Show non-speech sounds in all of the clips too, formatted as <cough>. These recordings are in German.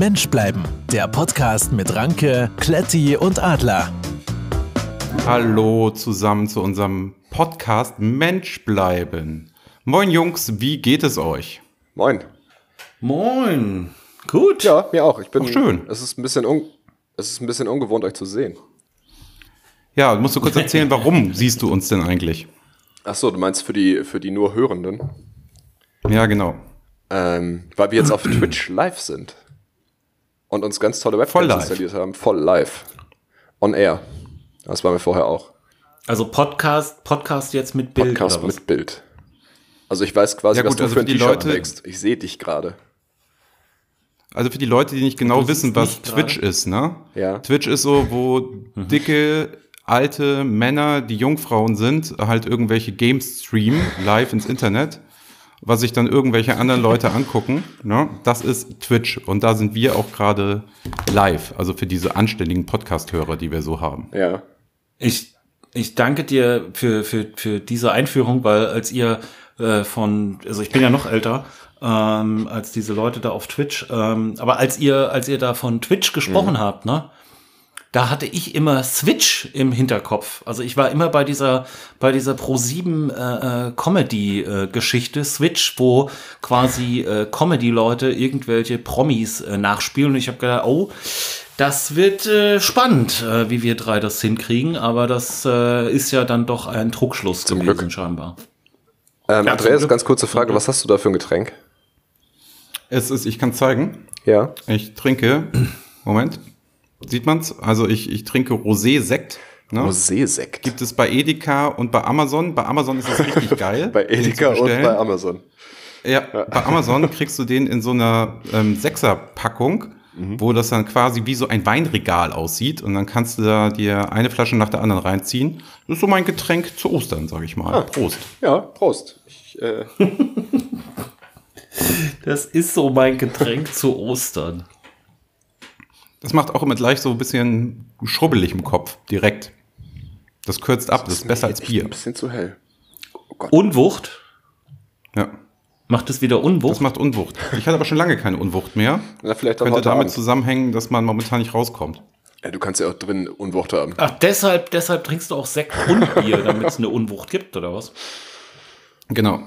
Mensch bleiben. Der Podcast mit Ranke, Kletti und Adler. Hallo zusammen zu unserem Podcast Mensch bleiben. Moin Jungs, wie geht es euch? Moin. Moin. Gut. Ja, mir auch. Ich bin Ach, schön. Es ist ein bisschen un, es ist ein bisschen ungewohnt euch zu sehen. Ja, musst du kurz erzählen, <laughs> warum siehst du uns denn eigentlich? Ach so, du meinst für die für die nur Hörenden? Ja, genau. Ähm, weil wir jetzt auf <clears throat> Twitch live sind und uns ganz tolle Webcams live. installiert haben, voll live. On air. Das waren wir vorher auch. Also Podcast, Podcast jetzt mit Bild Podcast oder was? mit Bild. Also ich weiß quasi, Ja, was gut, du also für ein T-Shirt Leute- trägst. Ich sehe dich gerade. Also für die Leute, die nicht genau wissen, was Twitch ist, ne? Ja. Twitch ist so, wo dicke, alte Männer, die Jungfrauen sind, halt irgendwelche Games streamen, live ins Internet, was sich dann irgendwelche anderen Leute angucken. Ne? Das ist Twitch. Und da sind wir auch gerade live, also für diese anständigen Podcast-Hörer, die wir so haben. Ja. Ich, ich danke dir für, für, für diese Einführung, weil als ihr äh, von, also ich bin ja noch älter, ähm, als diese Leute da auf Twitch, ähm, aber als ihr, als ihr da von Twitch gesprochen habt, ne? Da hatte ich immer Switch im Hinterkopf. Also ich war immer bei dieser bei dieser Pro 7 äh, äh, Comedy äh, Switch, wo quasi äh, Comedy Leute irgendwelche Promis äh, nachspielen und ich habe gedacht, oh, das wird äh, spannend, äh, wie wir drei das hinkriegen, aber das äh, ist ja dann doch ein Trugschluss Zum gewesen Glück. scheinbar. Ähm, Ja, Andreas, ganz kurze Frage. Was hast du da für ein Getränk? Es ist, ich kann zeigen, Ja. ich trinke, Moment, sieht man's? Also ich, ich trinke Rosé-Sekt. Ne? Rosé-Sekt. Gibt es bei Edeka und bei Amazon. Bei Amazon ist es richtig <laughs> geil. Bei Edeka und bei Amazon. Ja, bei Amazon kriegst du den in so einer ähm, Sechser-Packung, Mhm. wo das dann quasi wie so ein Weinregal aussieht. Und dann kannst du da dir eine Flasche nach der anderen reinziehen. Das ist so mein Getränk zu Ostern, sag ich mal. Ah. Prost. Ja, Prost. Ich, äh, <laughs> Das ist so mein Getränk zu Ostern. Das macht auch immer gleich so ein bisschen schrubbelig im Kopf, direkt. Das kürzt ab, das ist besser als Bier. Ein bisschen zu hell. Unwucht? Ja, Macht es wieder Unwucht? das macht Unwucht. Ich hatte aber schon lange keine Unwucht mehr. Na, vielleicht dann Könnte damit Abend. zusammenhängen, dass man momentan nicht rauskommt. Ja, du kannst ja auch drin Unwucht haben. Ach, deshalb, deshalb trinkst du auch Sekt und Bier, damit es eine Unwucht gibt, oder was? Genau.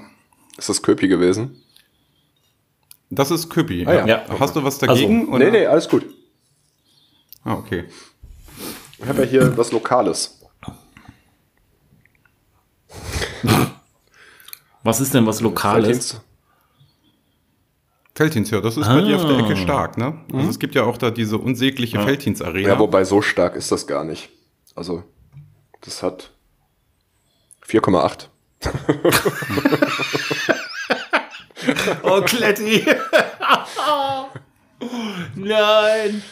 Ist das Köpi gewesen? Das ist Köpi. Ah, ja. Ja. Hast du was dagegen? Also, Nee, nee, alles gut. Ah, okay. Ich habe ja hier was Lokales. Was ist denn was Lokales? Felddienst, ja, das ist bei dir auf der Ah. Ecke stark, ne? Also es gibt ja auch da diese unsägliche Felddienst-Arena. Ja, wobei so stark ist das gar nicht. Also, das hat 4,8. <laughs> Oh, Kletti. <laughs> Nein.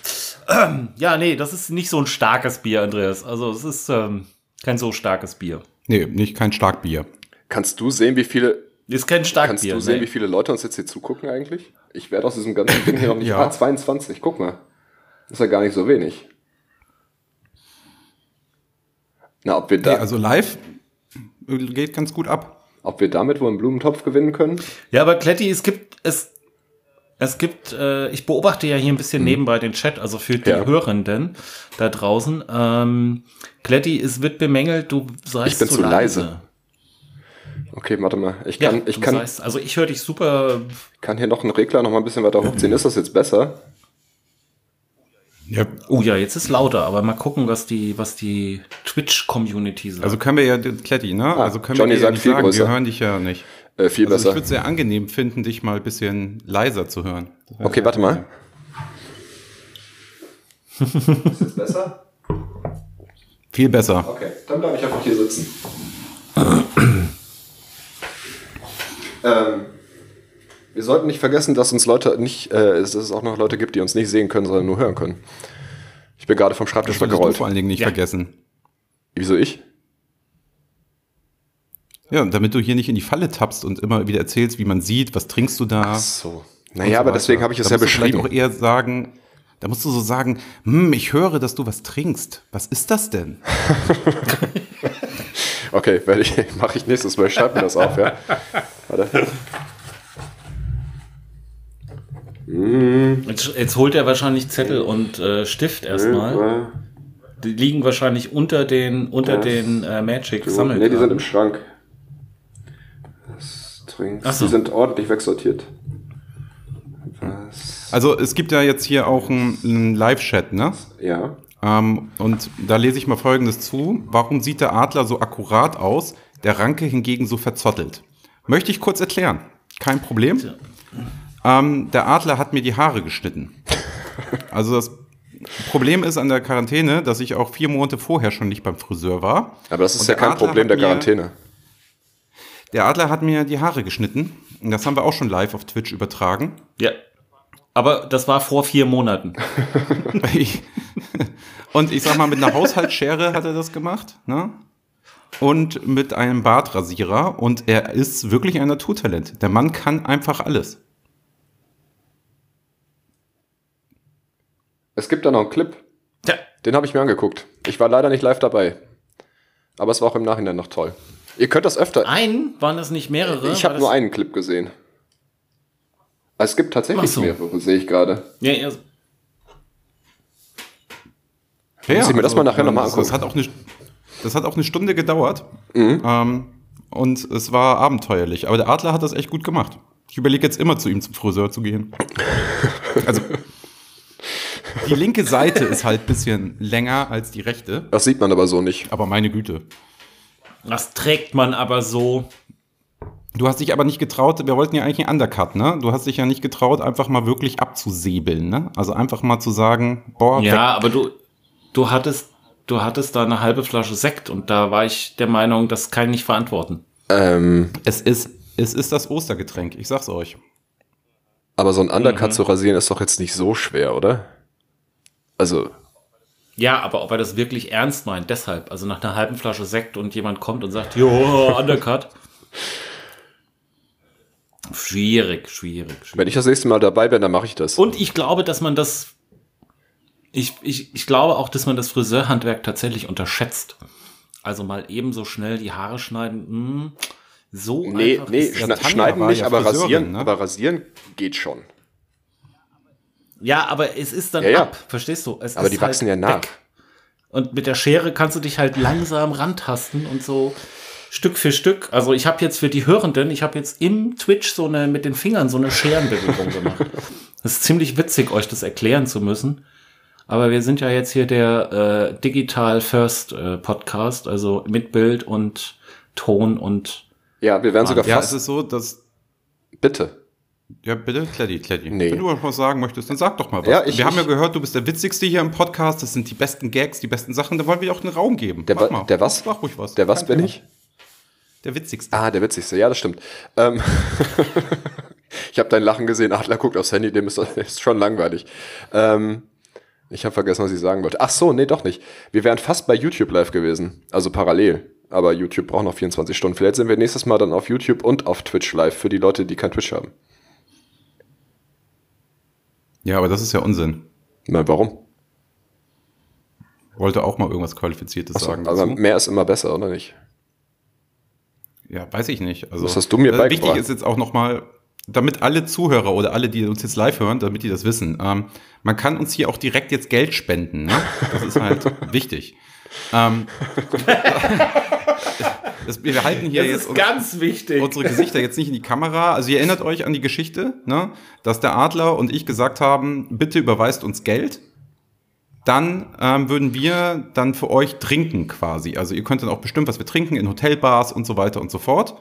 <clears throat> Ja, nee, das ist nicht so ein starkes Bier, Andreas. Also, es ist ähm, kein so starkes Bier. nee, nicht kein Starkbier. Kannst du sehen, wie viele, Ist kein kannst Starkbier. du sehen, nee. wie viele Leute uns jetzt hier zugucken eigentlich? Ich werde aus diesem ganzen Ding hier noch <laughs> nicht. Ja. Ah, 22, guck mal. Das ist ja gar nicht so wenig. Na, ob wir, da, Nee, also live geht ganz gut ab. ob wir damit wohl einen Blumentopf gewinnen können? Ja, aber Kletti, es gibt, es, es gibt, äh, ich beobachte ja hier ein bisschen nebenbei den Chat, also für die Ja. Hörenden da draußen. Ähm, Kletti, es wird bemängelt, du seist Ich bin zu zu leise. leise. Okay, warte mal. Ich Ja, kann, ich du kann, seist, also ich höre dich super. kann hier noch einen Regler noch mal ein bisschen weiter hochziehen. Ist das jetzt besser? Ja, Oh ja, jetzt ist lauter, aber mal gucken, was die, was die Twitch-Community sagt. also können wir ja, Kletti, ne? also können Johnny wir ja sagt nicht viel sagen, größer. wir hören dich ja nicht. Äh, viel Also ich besser. würde es sehr angenehm finden, dich mal ein bisschen leiser zu hören. Okay, warte mal. Ist das besser? Viel besser. Okay, dann bleibe ich einfach hier sitzen. ähm, wir sollten nicht vergessen, dass uns Leute nicht, äh, dass es auch noch Leute gibt, die uns nicht sehen können, sondern nur hören können. Ich bin gerade vom Schreibtisch Das weggerollt. vor allen Dingen nicht Ja. vergessen. Wieso ich? Ja, damit du hier nicht in die Falle tappst und immer wieder erzählst, wie man sieht, was trinkst du da. So. und Naja, so aber weiter. deswegen habe ich es da ja musst du vielleicht beschrieben. auch eher sagen, da musst du so sagen, hm, ich höre, dass du was trinkst. Was ist das denn? <laughs> Okay, werde ich, <laughs> mache ich nächstes Mal. Schreib mir das auf, ja. Warte. Jetzt, jetzt holt er wahrscheinlich Zettel und äh, Stift erstmal. Die liegen wahrscheinlich unter den, unter den äh, Magic Sammeln. Ne, die sind im Schrank. Ach so. Die sind ordentlich wegsortiert. Was? Also es gibt ja jetzt hier auch einen, Live-Chat, ne? Ja. Ähm, und da lese ich mal Folgendes zu. Warum sieht der Adler so akkurat aus, der Ranke hingegen so verzottelt? Möchte ich kurz erklären. Kein Problem. Ähm, der Adler hat mir die Haare geschnitten. <laughs> Also das Problem ist an der Quarantäne, dass ich auch vier Monate vorher schon nicht beim Friseur war. Aber das ist Und ja kein Adler Problem der mir- Quarantäne. Der Adler hat mir die Haare geschnitten. Und das haben wir auch schon live auf Twitch übertragen. Ja. Aber das war vor vier Monaten. <laughs> Und ich sag mal, mit einer Haushaltsschere hat er das gemacht, ne? Und mit einem Bartrasierer. Und er ist wirklich ein Naturtalent. Der Mann kann einfach alles. Es gibt da noch einen Clip. Tja, Den habe ich mir angeguckt. Ich war leider nicht live dabei. Aber es war auch im Nachhinein noch toll. Ihr könnt das öfter. ein, waren das nicht mehrere? Ich habe nur einen Clip gesehen. Es gibt tatsächlich so. mehrere, sehe ich gerade. Ja, ja. Ja, Muss ich mir das mal nachher noch mal das, das angucken. hat auch eine, das hat auch eine Stunde gedauert. Ähm, und es war abenteuerlich. Aber der Adler hat das echt gut gemacht. Ich überlege jetzt immer zu ihm zum Friseur zu gehen. <laughs> Also die linke Seite ist halt ein bisschen länger als die rechte. Das sieht man aber so nicht. Aber meine Güte. Das trägt man aber so. Du hast dich aber nicht getraut, wir wollten ja eigentlich einen Undercut, ne? Du hast dich ja nicht getraut, einfach mal wirklich abzusäbeln, ne? Also einfach mal zu sagen, boah, weg. Ja, aber du, du hattest, du hattest da eine halbe Flasche Sekt und da war ich der Meinung, das kann ich nicht verantworten. Ähm, es ist, es ist das Ostergetränk, ich sag's euch. aber so ein Undercut Mhm. zu rasieren ist doch jetzt nicht so schwer, oder? Also, Ja, aber ob er das wirklich ernst meint, deshalb. Also nach einer halben Flasche Sekt und jemand kommt und sagt, jo, <laughs> Undercut. Schwierig, schwierig, schwierig. wenn ich das nächste Mal dabei bin, dann mache ich das. Und ich glaube, dass man das. Ich, ich, ich glaube auch, dass man das Friseurhandwerk tatsächlich unterschätzt. Also mal eben so schnell die Haare schneiden. Mh, so nee, einfach nee, schneiden nicht, ja aber Friseurin, rasieren, ne? aber rasieren geht schon. Ja, aber es ist dann Ja, ja. ab, verstehst du? Es Aber ist die wachsen ja halt nach. weg. Und mit der Schere kannst du dich halt langsam rantasten und so Stück für Stück. Also ich habe jetzt für die Hörenden, ich habe jetzt im Twitch so eine mit den Fingern so eine Scherenbewegung gemacht. <laughs> Das ist ziemlich witzig, euch das erklären zu müssen. Aber wir sind ja jetzt hier der äh, Digital First äh, Podcast, also mit Bild und Ton und Ja, wir werden sogar Ja, es fast. ist so, dass. Bitte. Ja, bitte, Kletti, Kletti. Nee. Wenn du was sagen möchtest, dann sag doch mal was. Ja, ich- wir haben ja gehört, du bist der Witzigste hier im Podcast. Das sind die besten Gags, die besten Sachen. Da wollen wir auch einen Raum geben. Der, Mach wa- der was? Mach ruhig was. Der was Kein bin ich? Der Witzigste. Ah, der witzigste. Ja, das stimmt. Ähm, <laughs> ich habe dein Lachen gesehen. Adler guckt aufs Handy, dem ist, ist schon langweilig. Ähm, ich habe vergessen, was ich sagen wollte. Ach so, nee, doch nicht. Wir wären fast bei YouTube live gewesen. Also parallel. Aber YouTube braucht noch 24 Stunden. Vielleicht sind wir nächstes Mal dann auf YouTube und auf Twitch live für die Leute, die kein Twitch haben. Ja, aber das ist ja Unsinn. Na, warum? Wollte auch mal irgendwas Qualifiziertes Achso, sagen. aber dazu. mehr ist immer besser, oder nicht? Ja, weiß ich nicht. Also, Was hast du mir äh? Wichtig ist jetzt auch nochmal, damit alle Zuhörer oder alle, die uns jetzt live hören, damit die das wissen, ähm, man kann uns hier auch direkt jetzt Geld spenden. Ne? Das ist halt <laughs> wichtig. Ähm, <laughs> das, wir halten hier jetzt uns- ganz wichtig. unsere Gesichter jetzt nicht in die Kamera. Also ihr erinnert euch an die Geschichte, ne? dass der Adler und ich gesagt haben, bitte überweist uns Geld. Dann ähm, würden wir dann für euch trinken quasi. Also ihr könnt dann auch bestimmen, was wir trinken in Hotelbars und so weiter und so fort.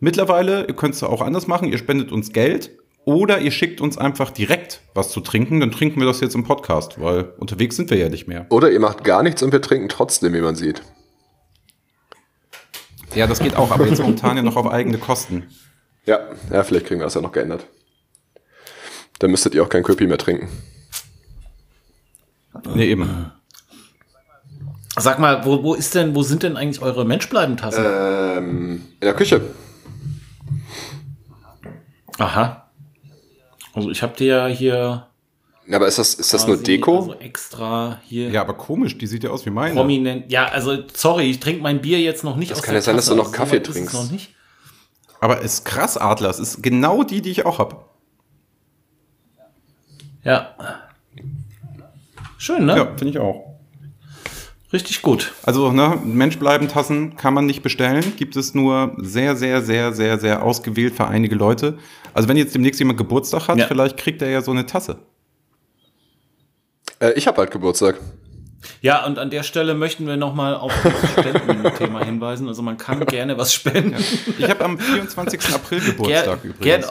Mittlerweile, ihr könnt es auch anders machen, ihr spendet uns Geld oder ihr schickt uns einfach direkt was zu trinken, dann trinken wir das jetzt im Podcast, weil unterwegs sind wir ja nicht mehr. Oder ihr macht gar nichts und wir trinken trotzdem, wie man sieht. Ja, das geht auch, aber jetzt momentan ja noch auf eigene Kosten. Ja, ja, vielleicht kriegen wir das ja noch geändert. Dann müsstet ihr auch kein Köpi mehr trinken. Nee, eben. Sag mal, wo, wo ist denn, wo sind denn eigentlich eure Menschbleibentassen? Ähm, in der Küche. Aha. Also ich habe dir ja hier Ja, aber ist das, ist das nur Deko? Also extra hier Ja, aber komisch, die sieht ja aus wie meine. prominent. Ja, also sorry, ich trinke mein Bier jetzt noch nicht. Das aus kann der ja sein, dass du noch Kaffee so weit ist es trinkst. Noch nicht. Aber ist krass, Adler. Es ist genau die, die ich auch habe. Ja. Schön, ne? Ja, finde ich auch. Richtig gut. Also, ne, Mensch bleiben Tassen kann man nicht bestellen. Gibt es nur sehr, sehr, sehr, sehr, sehr ausgewählt für einige Leute. Also, wenn jetzt demnächst jemand Geburtstag hat, Ja. vielleicht kriegt er ja so eine Tasse. Äh, ich habe bald Geburtstag. Ja, und an der Stelle möchten wir nochmal auf das Spendenthema hinweisen. Also man kann gerne was spenden. Ich habe am 24. April Geburtstag Ger- übrigens. gerne-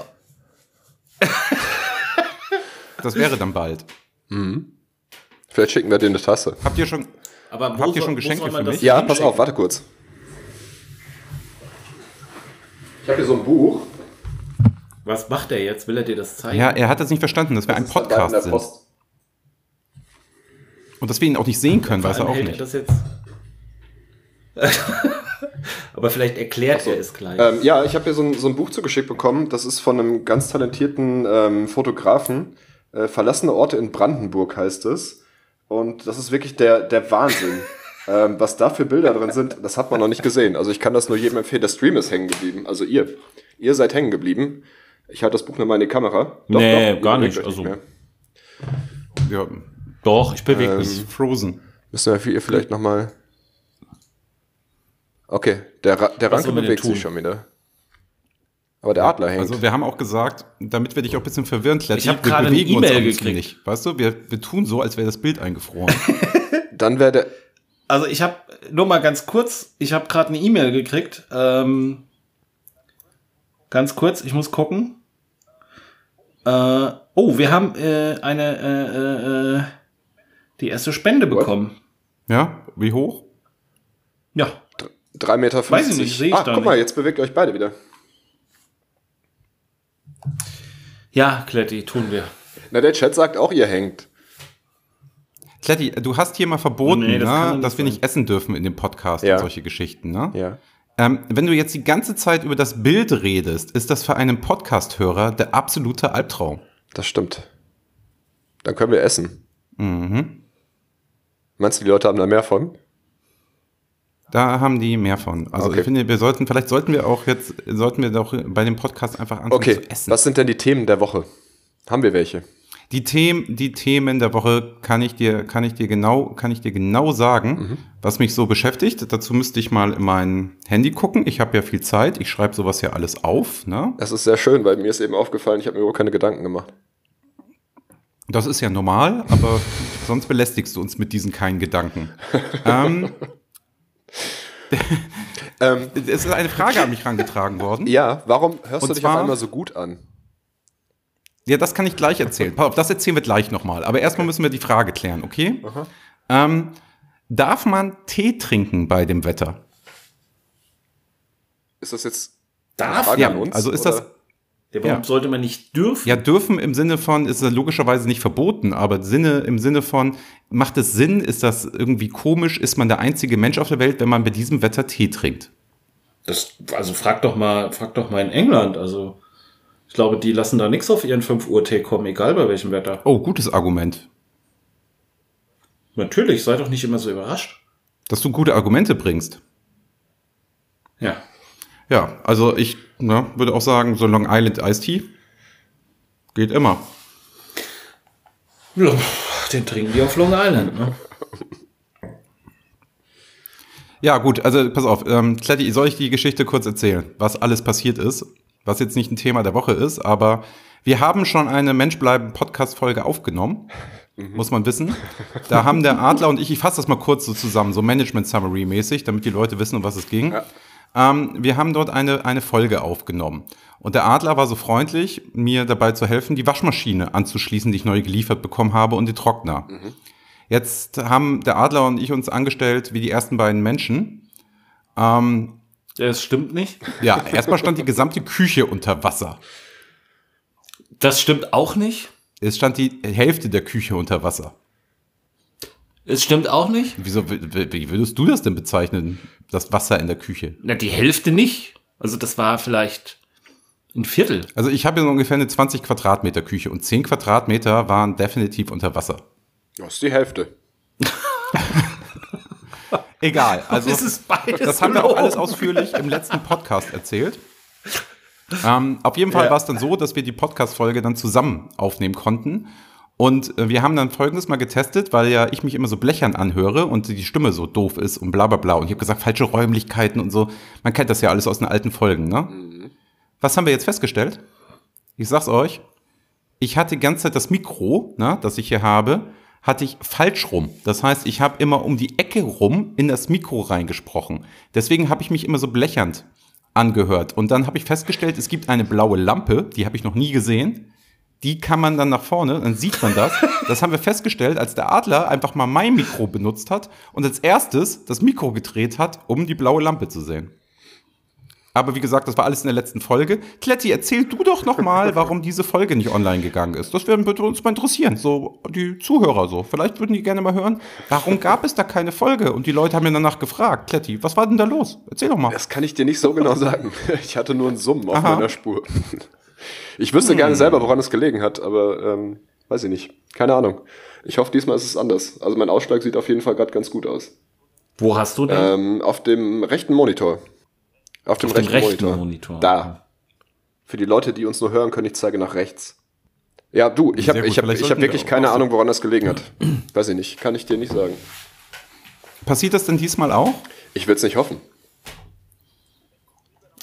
Das wäre dann bald. Vielleicht schicken wir dir eine Tasse. Habt ihr schon. Aber wo Habt ihr soll- schon Geschenke für das mich? Ja, pass auf, warte kurz. Ich habe hier so ein Buch. Was macht er jetzt? Will er dir das zeigen? Ja, er hat das nicht verstanden, dass wir ein Das in Podcast sind. Und dass wir ihn auch nicht sehen können, weiß er auch hält nicht. das jetzt. <laughs> Aber vielleicht erklärt er es gleich. Ähm, ja, ich habe hier so ein, so ein Buch zugeschickt bekommen. Das ist von einem ganz talentierten ähm, Fotografen. Äh, Verlassene Orte in Brandenburg heißt es. Und das ist wirklich der, der Wahnsinn. <laughs> ähm, was da für Bilder drin sind, das hat man noch nicht gesehen. Also ich kann das nur jedem empfehlen. Der Stream ist hängen geblieben. Also ihr. Ihr seid hängen geblieben. Ich halte das Buch nur mal in die Kamera. Nee, ihr gar nicht, also- mehr. Ja, Doch, ich bewege Ähm, mich. Frozen. Müssen wir für ihr vielleicht noch mal... Okay, der, Ra der Ranke bewegt sich schon wieder. Aber der Adler hängt. Also wir haben auch gesagt, damit wir dich auch ein bisschen verwirren, Kletti, Ich hab wir gerade eine E-Mail gekriegt. nicht. Weißt du, wir, wir tun so, als wäre das Bild eingefroren. <laughs> Dann wäre der... Also ich habe nur mal ganz kurz, ich habe gerade eine E-Mail gekriegt. Ähm, ganz kurz, ich muss gucken. Äh, oh, wir haben äh, eine äh, äh, äh, die erste Spende bekommen. ja, wie hoch? Ja, 3,50 Meter. Weiß ich nicht, sehe ich ah, da guck mal, nicht. jetzt bewegt ihr euch beide wieder. Ja, Kletti, tun wir. Na, der Chat sagt auch, ihr hängt. Kletti, du hast hier mal verboten, Nee, das ne, dass wir sein. nicht essen dürfen in dem Podcast Ja. und solche Geschichten. Ne? Ja. Ähm, wenn du jetzt die ganze Zeit über das Bild redest, ist das für einen Podcast-Hörer der absolute Albtraum. Das stimmt. Dann können wir essen. Mhm. Meinst du, die Leute haben da mehr von? Da haben die mehr von. Also Okay. ich finde, wir sollten, vielleicht sollten wir auch jetzt, sollten wir doch bei dem Podcast einfach anfangen Okay, zu essen. was sind denn die Themen der Woche? Haben wir welche? Die Themen, die Themen der Woche kann ich dir, kann ich dir genau, kann ich dir genau sagen, Mhm. was mich so beschäftigt. Dazu müsste ich mal in mein Handy gucken. Ich habe ja viel Zeit. Ich schreibe sowas ja alles auf. Ne? Das ist sehr schön, weil mir ist eben aufgefallen, ich habe mir überhaupt keine Gedanken gemacht. Das ist ja normal, aber sonst belästigst du uns mit diesen keinen Gedanken. <laughs> ähm, <laughs> Ähm, es ist eine Frage an mich herangetragen worden. ja, warum hörst Und du dich auf zwar- einmal so gut an? Ja, das kann ich gleich erzählen. Pass auf, das erzählen wir gleich nochmal. Aber erstmal müssen wir die Frage klären, okay? Ähm, darf man Tee trinken bei dem Wetter? Ist das jetzt Darf eine Frage Ja, an uns? also ist oder? das, Ja, warum Ja. sollte man nicht dürfen? ja, dürfen im Sinne von, ist logischerweise nicht verboten, aber Sinne, im Sinne von, macht es Sinn, ist das irgendwie komisch, ist man der einzige Mensch auf der Welt, wenn man bei diesem Wetter Tee trinkt? Das, also frag doch mal, frag doch mal in England. Also ich glaube, die lassen da nichts auf ihren 5 Uhr Tee kommen, egal bei welchem Wetter. Oh, gutes Argument. Natürlich, sei doch nicht immer so überrascht. Dass du gute Argumente bringst. Ja. Ja, also ich ne, würde auch sagen, so Long Island Iced Tea geht immer. ja. Den trinken die auf Long Island, ne? Ja, gut, also pass auf, ähm, Kletti, soll ich die Geschichte kurz erzählen, was alles passiert ist, was jetzt nicht ein Thema der Woche ist, aber wir haben schon eine Menschbleiben Podcast-Folge aufgenommen, muss man wissen. Da haben der Adler und ich, ich fasse das mal kurz so zusammen, so Management-Summary-mäßig, damit die Leute wissen, um was es ging. Ähm, wir haben dort eine, eine Folge aufgenommen. Und der Adler war so freundlich, mir dabei zu helfen, die Waschmaschine anzuschließen, die ich neu geliefert bekommen habe, und den Trockner. Jetzt haben der Adler und ich uns angestellt wie die ersten beiden Menschen. Ähm, Das stimmt nicht. <laughs> ja, erstmal stand die gesamte Küche unter Wasser. Das stimmt auch nicht. Es stand die Hälfte der Küche unter Wasser. Es stimmt auch nicht. Wieso, wie würdest du das denn bezeichnen, das Wasser in der Küche? Na, die Hälfte nicht. Also das war vielleicht ein Viertel. Also ich habe ja so ungefähr eine 20 Quadratmeter Küche und 10 Quadratmeter waren definitiv unter Wasser. Das ist die Hälfte. <laughs> Egal, <laughs> also Das ist beides das haben wir auch alles ausführlich im letzten Podcast erzählt. Ähm, auf jeden Fall Ja. war es dann so, dass wir die Podcast-Folge dann zusammen aufnehmen konnten. Und äh, wir haben dann folgendes mal getestet, weil ja ich mich immer so blechern anhöre und die Stimme so doof ist und bla bla bla. Und ich habe gesagt, falsche Räumlichkeiten und so. Man kennt das ja alles aus den alten Folgen, ne? Was haben wir jetzt festgestellt? Ich sag's euch. Ich hatte die ganze Zeit das Mikro, ne, das ich hier habe, hatte ich falsch rum. Das heißt, ich habe immer um die Ecke rum in das Mikro reingesprochen. Deswegen habe ich mich immer so blechernd angehört. Und dann habe ich festgestellt, es gibt eine blaue Lampe, die habe ich noch nie gesehen. Die kann man dann nach vorne, dann sieht man das. Das haben wir festgestellt, als der Adler einfach mal mein Mikro benutzt hat und als erstes das Mikro gedreht hat, um die blaue Lampe zu sehen. Aber wie gesagt, das war alles in der letzten Folge. Kletti, erzähl du doch noch mal, warum diese Folge nicht online gegangen ist. Das würde uns mal interessieren, so die Zuhörer so. Vielleicht würden die gerne mal hören, warum gab es da keine Folge? Und die Leute haben mir danach gefragt, Kletti, was war denn da los? Erzähl doch mal. Das kann ich dir nicht so genau sagen. Ich hatte nur einen Summen auf Aha. meiner Spur. Ich wüsste gerne selber, woran es gelegen hat, aber ähm, weiß ich nicht. Keine Ahnung. Ich hoffe, diesmal ist es anders. Also mein Ausschlag sieht auf jeden Fall gerade ganz gut aus. Wo hast du den? Ähm, auf dem rechten Monitor. Auf dem, Auf dem rechten, rechten Monitor. Monitor. Da. Für die Leute, die uns nur hören können, ich zeige nach rechts. Ja, du, ich habe ich hab, ich hab wirklich keine Ahnung, woran das gelegen hat. Weiß ich nicht. Kann ich dir nicht sagen. Passiert das denn diesmal auch? Ich will es nicht hoffen.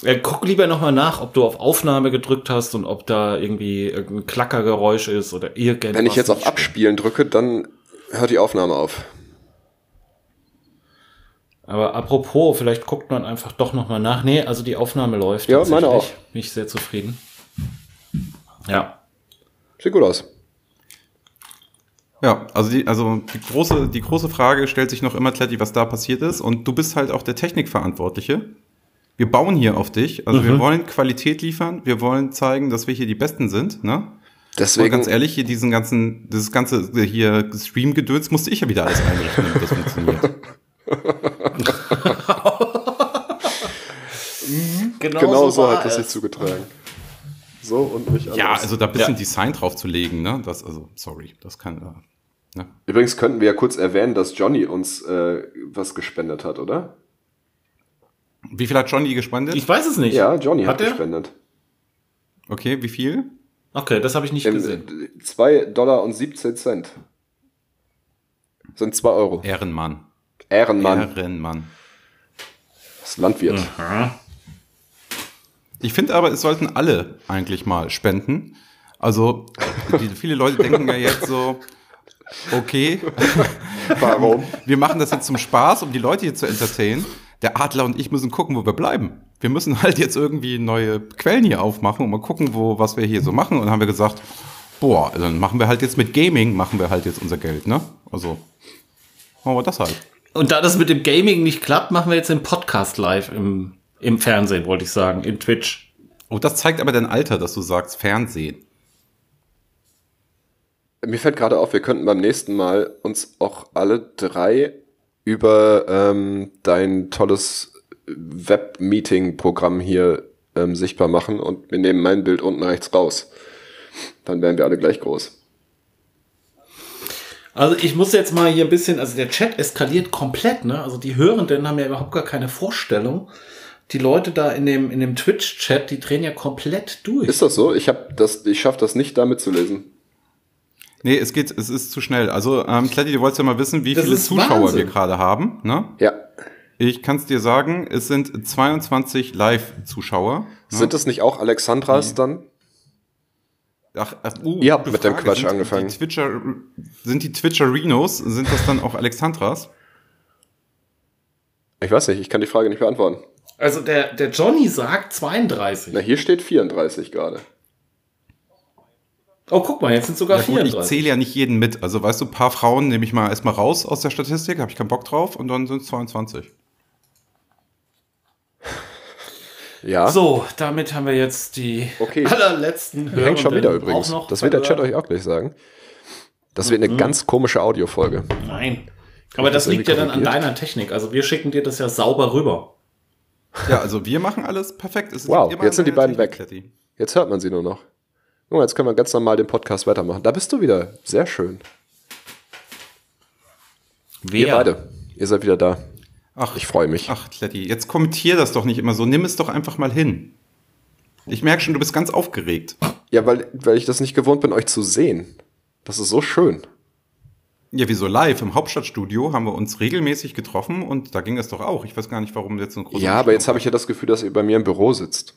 Ja, guck lieber nochmal nach, ob du auf Aufnahme gedrückt hast und ob da irgendwie irgendein Klackergeräusch ist oder irgendwas. Wenn ich jetzt auf Abspielen drücke, dann hört die Aufnahme auf. Aber apropos, vielleicht guckt man einfach doch nochmal nach. Nee, also die Aufnahme läuft. Ja, meine tatsächlich. auch. Bin ich sehr zufrieden. Ja. Sieht gut aus. Ja, also die, also die große, die große Frage stellt sich noch immer, Kletti, was da passiert ist. Und du bist halt auch der Technikverantwortliche. Wir bauen hier auf dich. Also wir wollen Qualität liefern. Wir wollen zeigen, dass wir hier die Besten sind. Ne? Und Deswegen, ganz ehrlich, hier diesen ganzen, dieses ganze hier Stream-Gedöns musste ich ja wieder alles einrichten, damit das funktioniert. <laughs> Genau, genau so hat das sich zugetragen. So und nicht anders. Ja, also da ein bisschen Ja. Design drauf zu legen, ne? Das, also, sorry, das kann. Äh, ne? Übrigens könnten wir ja kurz erwähnen, dass Johnny uns äh, was gespendet hat, oder? Wie viel hat Johnny gespendet? Ich weiß es nicht. Ja, Johnny hat, Hat er? gespendet. Okay, wie viel? Okay, das habe ich nicht Im, gesehen. 2 Dollar und 17 Cent. Sind 2 Euro. Ehrenmann. Ehrenmann, Ehrenmann. das ist Landwirt. Ich finde aber, es sollten alle eigentlich mal spenden. Also, die, viele Leute denken ja jetzt so, okay, <laughs> Warum? wir machen das jetzt zum Spaß, um die Leute hier zu entertainen. Der Adler und ich müssen gucken, wo wir bleiben. Wir müssen <laughs> halt jetzt irgendwie neue Quellen hier aufmachen und mal gucken, wo, was wir hier so machen. Und dann haben wir gesagt, boah, dann machen wir halt jetzt mit Gaming, machen wir halt jetzt unser Geld, ne? Also, machen wir das halt. Und da das mit dem Gaming nicht klappt, machen wir jetzt den Podcast live im, im Fernsehen, wollte ich sagen, in Twitch. Oh, das zeigt aber dein Alter, dass du sagst Fernsehen. Mir fällt gerade auf, wir könnten beim nächsten Mal uns auch alle drei über ähm, dein tolles Web-Meeting-Programm hier ähm, sichtbar machen und wir nehmen mein Bild unten rechts raus. Dann wären wir alle gleich groß. Also ich muss jetzt mal hier ein bisschen, also der Chat eskaliert komplett, ne? Also die Hörenden haben ja überhaupt gar keine Vorstellung. Die Leute da in dem, in dem Twitch-Chat, die drehen ja komplett durch. Ist das so? Ich habe das, ich schaffe das nicht, da mitzulesen. Nee, es geht, es ist zu schnell. Also, ähm, Kletti, du wolltest ja mal wissen, wie Das viele Zuschauer Wahnsinn. wir gerade haben, ne? Ja. Ich kann es dir sagen, es sind 22 Live-Zuschauer. Sind das nicht auch Alexandras dann? Ach, ach, uh, Ihr habt mit dem Quatsch Sind angefangen. Die Twitcher, sind die Twitcherinos, sind das dann auch Alexandras? Ich weiß nicht, ich kann die Frage nicht beantworten. Also der, der Johnny sagt 32. Na, hier steht 34 gerade. Oh, guck mal, jetzt sind sogar Ja gut, ich 34. zähle ja nicht jeden mit. Also weißt du, ein paar Frauen nehme ich mal erstmal raus aus der Statistik, habe ich keinen Bock drauf und dann sind es 22. Ja. So, damit haben wir jetzt die Okay. <laughs> allerletzten Hängt schon wieder übrigens. auch noch Das wird der Chat verhört. euch auch gleich sagen. Das wird eine Mhm. ganz komische Audiofolge. Nein. Aber das das liegt ja dann an deiner Technik. Also wir schicken dir das ja sauber rüber. Ja, also wir machen alles perfekt. Es Wow, jetzt sind die beiden Technik, weg. Kletti. Jetzt hört man sie nur noch. Junge, jetzt können wir ganz normal den Podcast weitermachen. Da bist du wieder. Sehr schön. Wer? Ihr beide. Ihr seid wieder da. Ach, Ich freue mich. Ach, Kletti, jetzt kommentier das doch nicht immer so. Nimm es doch einfach mal hin. Ich merke schon, du bist ganz aufgeregt. Ja, weil, weil ich das nicht gewohnt bin, euch zu sehen. Das ist so schön. Ja, wieso live? Im Hauptstadtstudio haben wir uns regelmäßig getroffen und da ging es doch auch. Ich weiß gar nicht, warum jetzt so ein großer Ja, aber jetzt habe ich ja das Gefühl, dass ihr bei mir im Büro sitzt.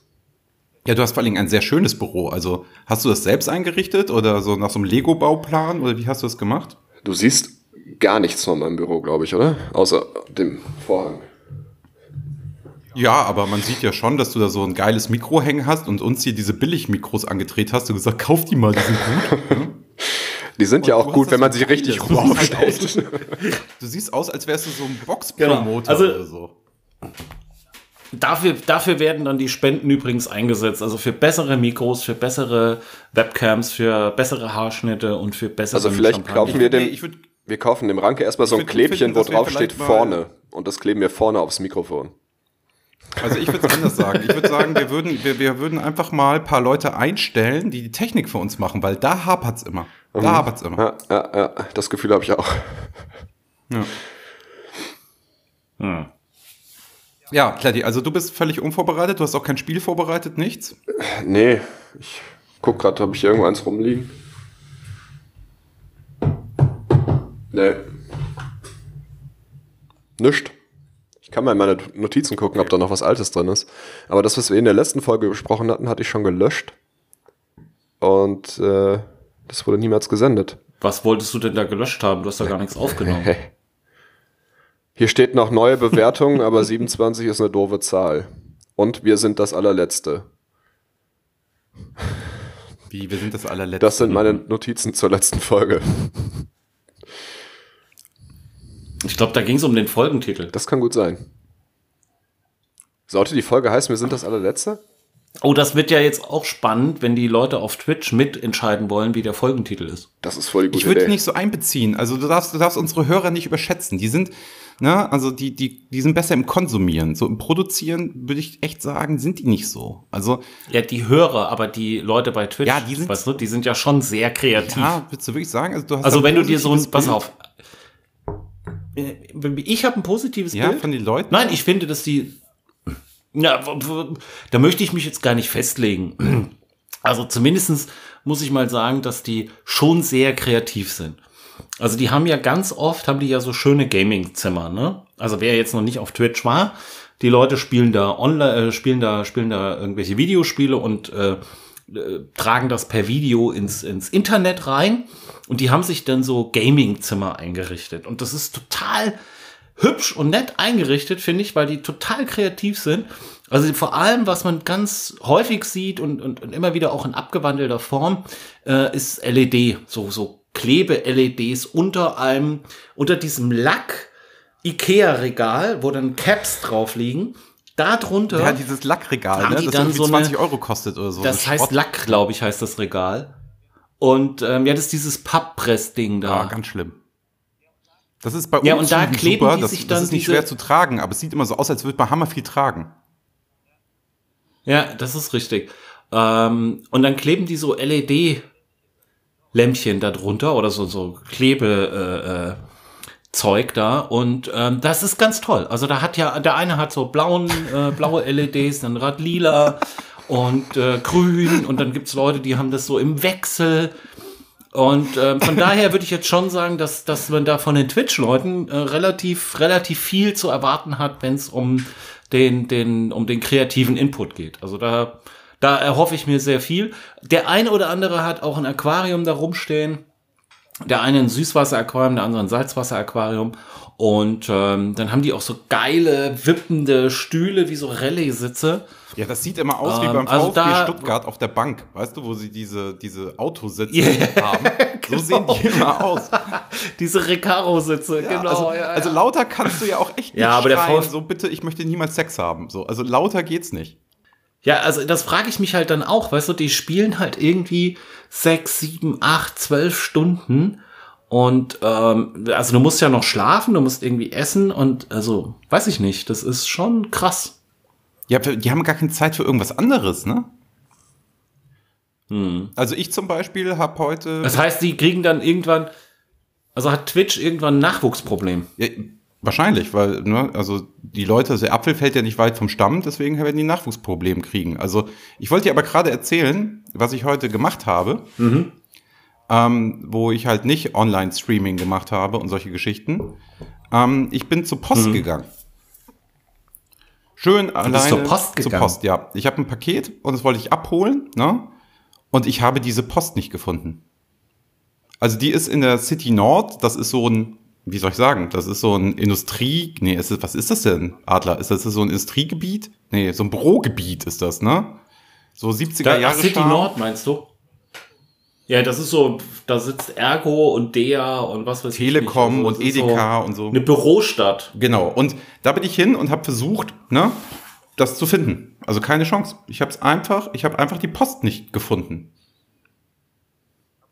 Ja, du hast vor allem ein sehr schönes Büro. Also hast du das selbst eingerichtet oder so nach so einem Lego-Bauplan oder wie hast du das gemacht? Du siehst gar nichts von meinem Büro, glaube ich, oder? Außer dem Vorhang. Ja, aber man sieht ja schon, dass du da so ein geiles Mikro hängen hast und uns hier diese Billigmikros angedreht hast. Du gesagt, kauf die mal, die sind gut. ne? <laughs> Die sind ja Und auch du gut, wenn man sie richtig rum Du siehst halt aufstellt. Du siehst aus, als wärst du so ein Box-Promoter Genau. Also- oder so. Dafür, dafür werden dann die Spenden übrigens eingesetzt. Also für bessere Mikros, für bessere Webcams, für bessere Haarschnitte und für bessere Also vielleicht Champagner. kaufen wir Nee, dem, ich würd- wir kaufen dem Ranke erstmal so ein Ich Klebchen, finden, wo drauf steht vorne. Und das kleben wir vorne aufs Mikrofon. Also ich würde es anders sagen. Ich würde sagen, wir würden, wir, wir würden einfach mal ein paar Leute einstellen, die die Technik für uns machen, weil da hapert's immer. Da hapert's immer. Ja, ja, ja, das Gefühl habe ich auch. Ja. Hm. Ja, Kletti, also du bist völlig unvorbereitet, du hast auch kein Spiel vorbereitet, nichts. Nee, ich guck gerade, habe ich hier irgendwo eins rumliegen? Nee. Nischt. Ich kann mal in meine Notizen gucken, ob da noch was Altes drin ist. Aber das, was wir in der letzten Folge besprochen hatten, hatte ich schon gelöscht. Und äh, das wurde niemals gesendet. Was wolltest du denn da gelöscht haben? Du hast da gar nichts <laughs> aufgenommen. Hier steht noch neue Bewertungen, aber <laughs> 27 ist eine doofe Zahl. Und wir sind das allerletzte. Wie, wir sind das allerletzte. Das sind meine Notizen zur letzten Folge. Ich glaube, da ging es um den Folgentitel. Das kann gut sein. Sollte die Folge heißen, wir sind das allerletzte? Oh, das wird ja jetzt auch spannend, wenn die Leute auf Twitch mitentscheiden wollen, wie der Folgentitel ist. Das ist voll die gute ich würde Idee. nicht so einbeziehen. Also du darfst, du darfst unsere Hörer nicht überschätzen. Die sind, ne, also die, die, die sind besser im Konsumieren. So im Produzieren würde ich echt sagen, sind die nicht so. Also, Ja, die Hörer, aber die Leute bei Twitch, Ja, die sind- weißt du, die sind ja schon sehr kreativ. ja, würdest du wirklich sagen? Also, du hast also wenn du dir so ein, pass auf, Äh, ich habe ein positives Ja, Bild. von den Leuten? Nein, ich finde, dass die, w- da möchte ich mich jetzt gar nicht festlegen. Also zumindestens muss ich mal sagen, dass die schon sehr kreativ sind. Also die haben ja ganz oft, haben die ja so schöne Gaming-Zimmer, ne? Also wer jetzt noch nicht auf Twitch war, die Leute spielen da online, äh, spielen da, spielen da irgendwelche Videospiele und äh, äh, tragen das per Video ins, ins Internet rein. Und die haben sich dann so Gaming-Zimmer eingerichtet. Und das ist total hübsch und nett eingerichtet, finde ich, weil die total kreativ sind. Also vor allem, was man ganz häufig sieht und, und, und immer wieder auch in abgewandelter Form, äh, ist LED, so, so Klebe-LEDs unter einem, unter diesem Lack Ikea-Regal, wo dann Caps drauf liegen. Da drunter, Ja, dieses Lackregal, Haben ne, die das dann so eine- 20 Euro kostet oder so. das heißt Schrott. Lack, glaube ich, heißt das Regal. Und ähm, ja, das ist dieses Papppress-Ding da. Ja, ganz schlimm. Das ist bei Ja, uns und da kleben super. die das, sich das dann ist nicht schwer zu tragen, aber es sieht immer so aus, als würde man hammer viel tragen. Ja, das ist richtig. Ähm, und dann kleben die so LED-Lämpchen da drunter oder so, so Klebe, äh, äh, Zeug da und ähm, das ist ganz toll. Also da hat ja, der eine hat so blauen, äh, blaue <laughs> LEDs, dann hat lila und äh, grün und dann gibt's Leute, die haben das so im Wechsel. Und ähm, von <laughs> daher würde ich jetzt schon sagen, dass, dass man da von den Twitch-Leuten äh, relativ, relativ viel zu erwarten hat, wenn es um den, den, um den kreativen Input geht. Also da, da erhoffe ich mir sehr viel. Der eine oder andere hat auch ein Aquarium da rumstehen. Der eine ein Süßwasser-Aquarium, der andere ein Salzwasser-Aquarium. Und ähm, dann haben die auch so geile, wippende Stühle, wie so Rallye-Sitze. Ja, das sieht immer aus wie Ähm, beim also VfB Stuttgart auf der Bank, weißt du, wo sie diese, diese Autositze Ja, haben. <laughs> So sehen die immer aus. <laughs> Diese Recaro-Sitze, Ja, genau. also, ja, ja. also lauter kannst du ja auch echt nicht Ja, aber der schreien, VfB so bitte, ich möchte niemals Sex haben. So, also lauter geht's nicht. Ja, also das frage ich mich halt dann auch, weißt du, die spielen halt irgendwie sechs, sieben, acht, zwölf Stunden und ähm, also du musst ja noch schlafen, du musst irgendwie essen und also weiß ich nicht, das ist schon krass. Ja, die haben gar keine Zeit für irgendwas anderes, ne? Hm. Also ich zum Beispiel habe heute. Das heißt, die kriegen dann irgendwann, also hat Twitch irgendwann ein Nachwuchsproblem. Ja, wahrscheinlich, weil, ne, also die Leute, also der Apfel fällt ja nicht weit vom Stamm, deswegen werden die ein Nachwuchsproblem kriegen. Also ich wollte dir aber gerade erzählen, was ich heute gemacht habe. ähm, wo ich halt nicht Online-Streaming gemacht habe und solche Geschichten. Ähm, ich bin zur Post Mhm. gegangen. Schön alleine zur Post zur gegangen? Post, ja. Ich habe ein Paket und das wollte ich abholen, ne? Und ich habe diese Post nicht gefunden. Also die ist in der City Nord, das ist so ein, wie soll ich sagen, das ist so ein Industrie, nee, ist es, was ist das denn, Adler? Ist das so ein Industriegebiet? Nee, so ein Bürogebiet ist das, ne? So 70er Da, Jahre ach, City. Nord meinst du? Ja, das ist so, da sitzt Ergo und DEA und was weiß Telekom ich. und das ist Edeka und so. Eine Bürostadt. Genau. Und da bin ich hin und habe versucht, ne, das zu finden. Also keine Chance. Ich habe es einfach, ich habe einfach die Post nicht gefunden.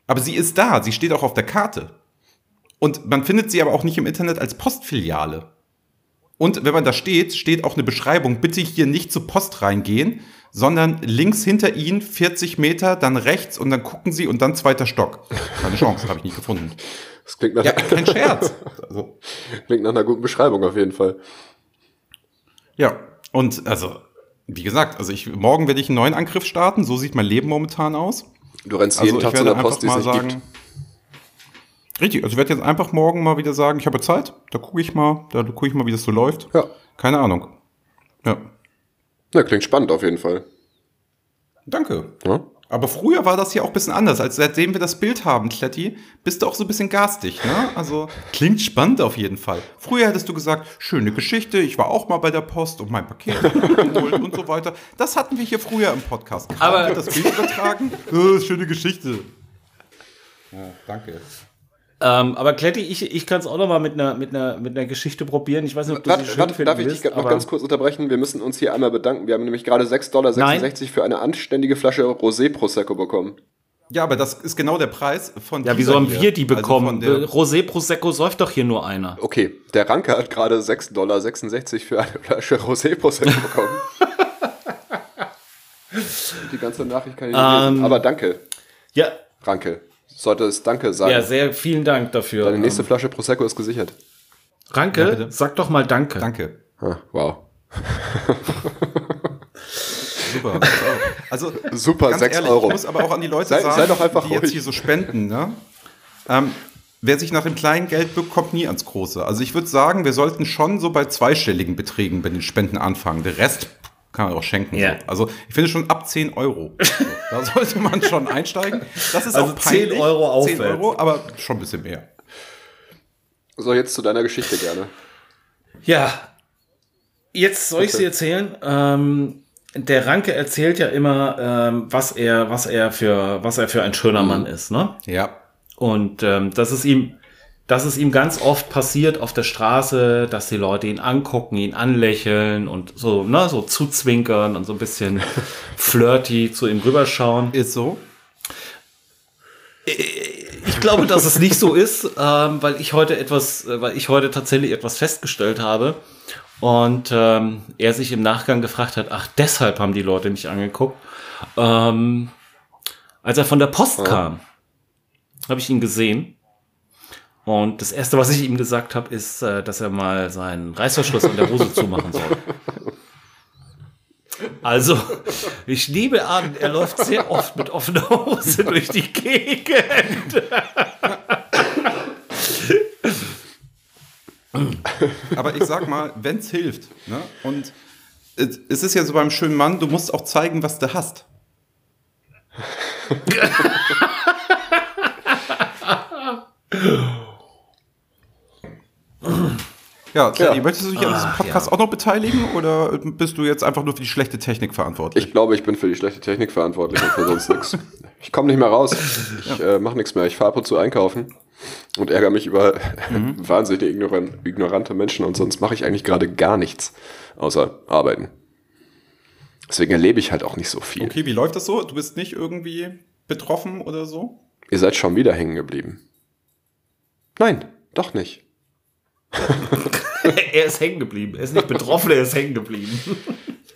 Aber sie ist da, sie steht auch auf der Karte. Und man findet sie aber auch nicht im Internet als Postfiliale. Und wenn man da steht, steht auch eine Beschreibung, bitte hier nicht zur Post reingehen, sondern links hinter Ihnen 40 Meter, dann rechts und dann gucken Sie und dann zweiter Stock. Keine Chance, habe ich nicht gefunden. Das klingt nach, Ja, kein Scherz. Also, <laughs> klingt nach einer guten Beschreibung auf jeden Fall. Ja, und also, wie gesagt, also ich, morgen werde ich einen neuen Angriff starten. So sieht mein Leben momentan aus. Du rennst Also jeden ich Tag zu der Post, die es mal nicht sagen. gibt. Richtig, also ich werde jetzt einfach morgen mal wieder sagen, ich habe Zeit, da gucke ich mal, da gucke ich mal, wie das so läuft. Ja. Keine Ahnung. Ja. ja, klingt spannend auf jeden Fall. Danke. Ja? Aber früher war das ja auch ein bisschen anders. Als seitdem wir das Bild haben, Kletti, bist du auch so ein bisschen garstig, ne? Also klingt spannend auf jeden Fall. Früher hättest du gesagt, schöne Geschichte, ich war auch mal bei der Post und mein Paket <laughs> geholt und so weiter. Das hatten wir hier früher im Podcast. Aber- das Bild übertragen. Oh, <laughs> schöne Geschichte. Ja, danke. Ähm, aber Kletti, ich, ich kann es auch noch mal mit einer, mit, einer, mit einer Geschichte probieren. Ich weiß nicht, ob du sie Warte, schön warte, darf ich willst, dich noch ganz kurz unterbrechen? Wir müssen uns hier einmal bedanken. Wir haben nämlich gerade 6,66 Dollar für eine anständige Flasche Rosé Prosecco bekommen. Ja, aber das ist genau der Preis von Ja, wieso haben hier. wir die Also bekommen? der- Rosé Prosecco säuft doch hier nur einer. Okay, der Ranke hat gerade 6,66 Dollar für eine Flasche Rosé Prosecco <laughs> bekommen. <laughs> die ganze Nachricht kann ich nicht lesen. Ähm, Aber danke, Ja, Ranke. Sollte es Danke sagen. ja, sehr vielen Dank dafür. Deine nächste Ähm, Flasche Prosecco ist gesichert. Ranke, Ja, sag doch mal Danke. Danke. Ah, wow. <laughs> Super. Also, Super, ganz 6 ehrlich, Euro. ich muss aber auch an die Leute Sei- sagen, sei doch einfach die jetzt ruhig. hier so spenden, ne? Ähm, wer sich nach dem kleinen Geld bückt, kommt nie ans Große. Also ich würde sagen, wir sollten schon so bei zweistelligen Beträgen bei den Spenden anfangen. Der Rest kann man auch schenken. Ja. So. Also ich finde schon ab 10 Euro. <laughs> So, da sollte man schon einsteigen. Das ist Also auch peinlich. 10 Euro 10 aufwärts. Euro, aber schon ein bisschen mehr. So, jetzt zu deiner Geschichte gerne. Ja, jetzt soll ich sie erzählen. Ähm, der Ranke erzählt ja immer, ähm, was er, was er für, was er für ein schöner Mann ist, ne? Ja. Und ähm, das ist ihm, das ist ihm ganz oft passiert auf der Straße, dass die Leute ihn angucken, ihn anlächeln und so, ne, so zuzwinkern und so ein bisschen <laughs> flirty zu ihm rüberschauen. Ist so. Ich glaube, dass es nicht so ist, ähm, weil ich heute etwas, äh, weil ich heute tatsächlich etwas festgestellt habe und ähm, er sich im Nachgang gefragt hat, ach, deshalb haben die Leute mich angeguckt. Ähm, als er von der Post kam, habe ich ihn gesehen. Und das erste, was ich ihm gesagt habe, ist, äh, dass er mal seinen Reißverschluss an der Hose zumachen soll. Also, ich nehme an, er läuft sehr oft mit offener Hose durch die Gegend. Aber ich sag mal, wenn's hilft, ne? Und es es ist ja so beim schönen Mann, du musst auch zeigen, was du hast. <laughs> Ja, Claudi, Ja. möchtest du dich an diesem Podcast auch noch beteiligen oder bist du jetzt einfach nur für die schlechte Technik verantwortlich? Ich glaube, ich bin für die schlechte Technik verantwortlich und für sonst nichts. Ich komme nicht mehr raus. Ich äh, mache nichts mehr. Ich fahre ab und zu einkaufen und ärgere mich über <laughs> wahnsinnig ignoran ignorante Menschen und sonst mache ich eigentlich gerade gar nichts außer arbeiten. Deswegen erlebe ich halt auch nicht so viel. Okay, wie läuft das so? Du bist nicht irgendwie betroffen oder so? Ihr seid schon wieder hängen geblieben. Nein, doch nicht. <laughs> er ist hängen geblieben. Er ist nicht betroffen, er ist hängen geblieben.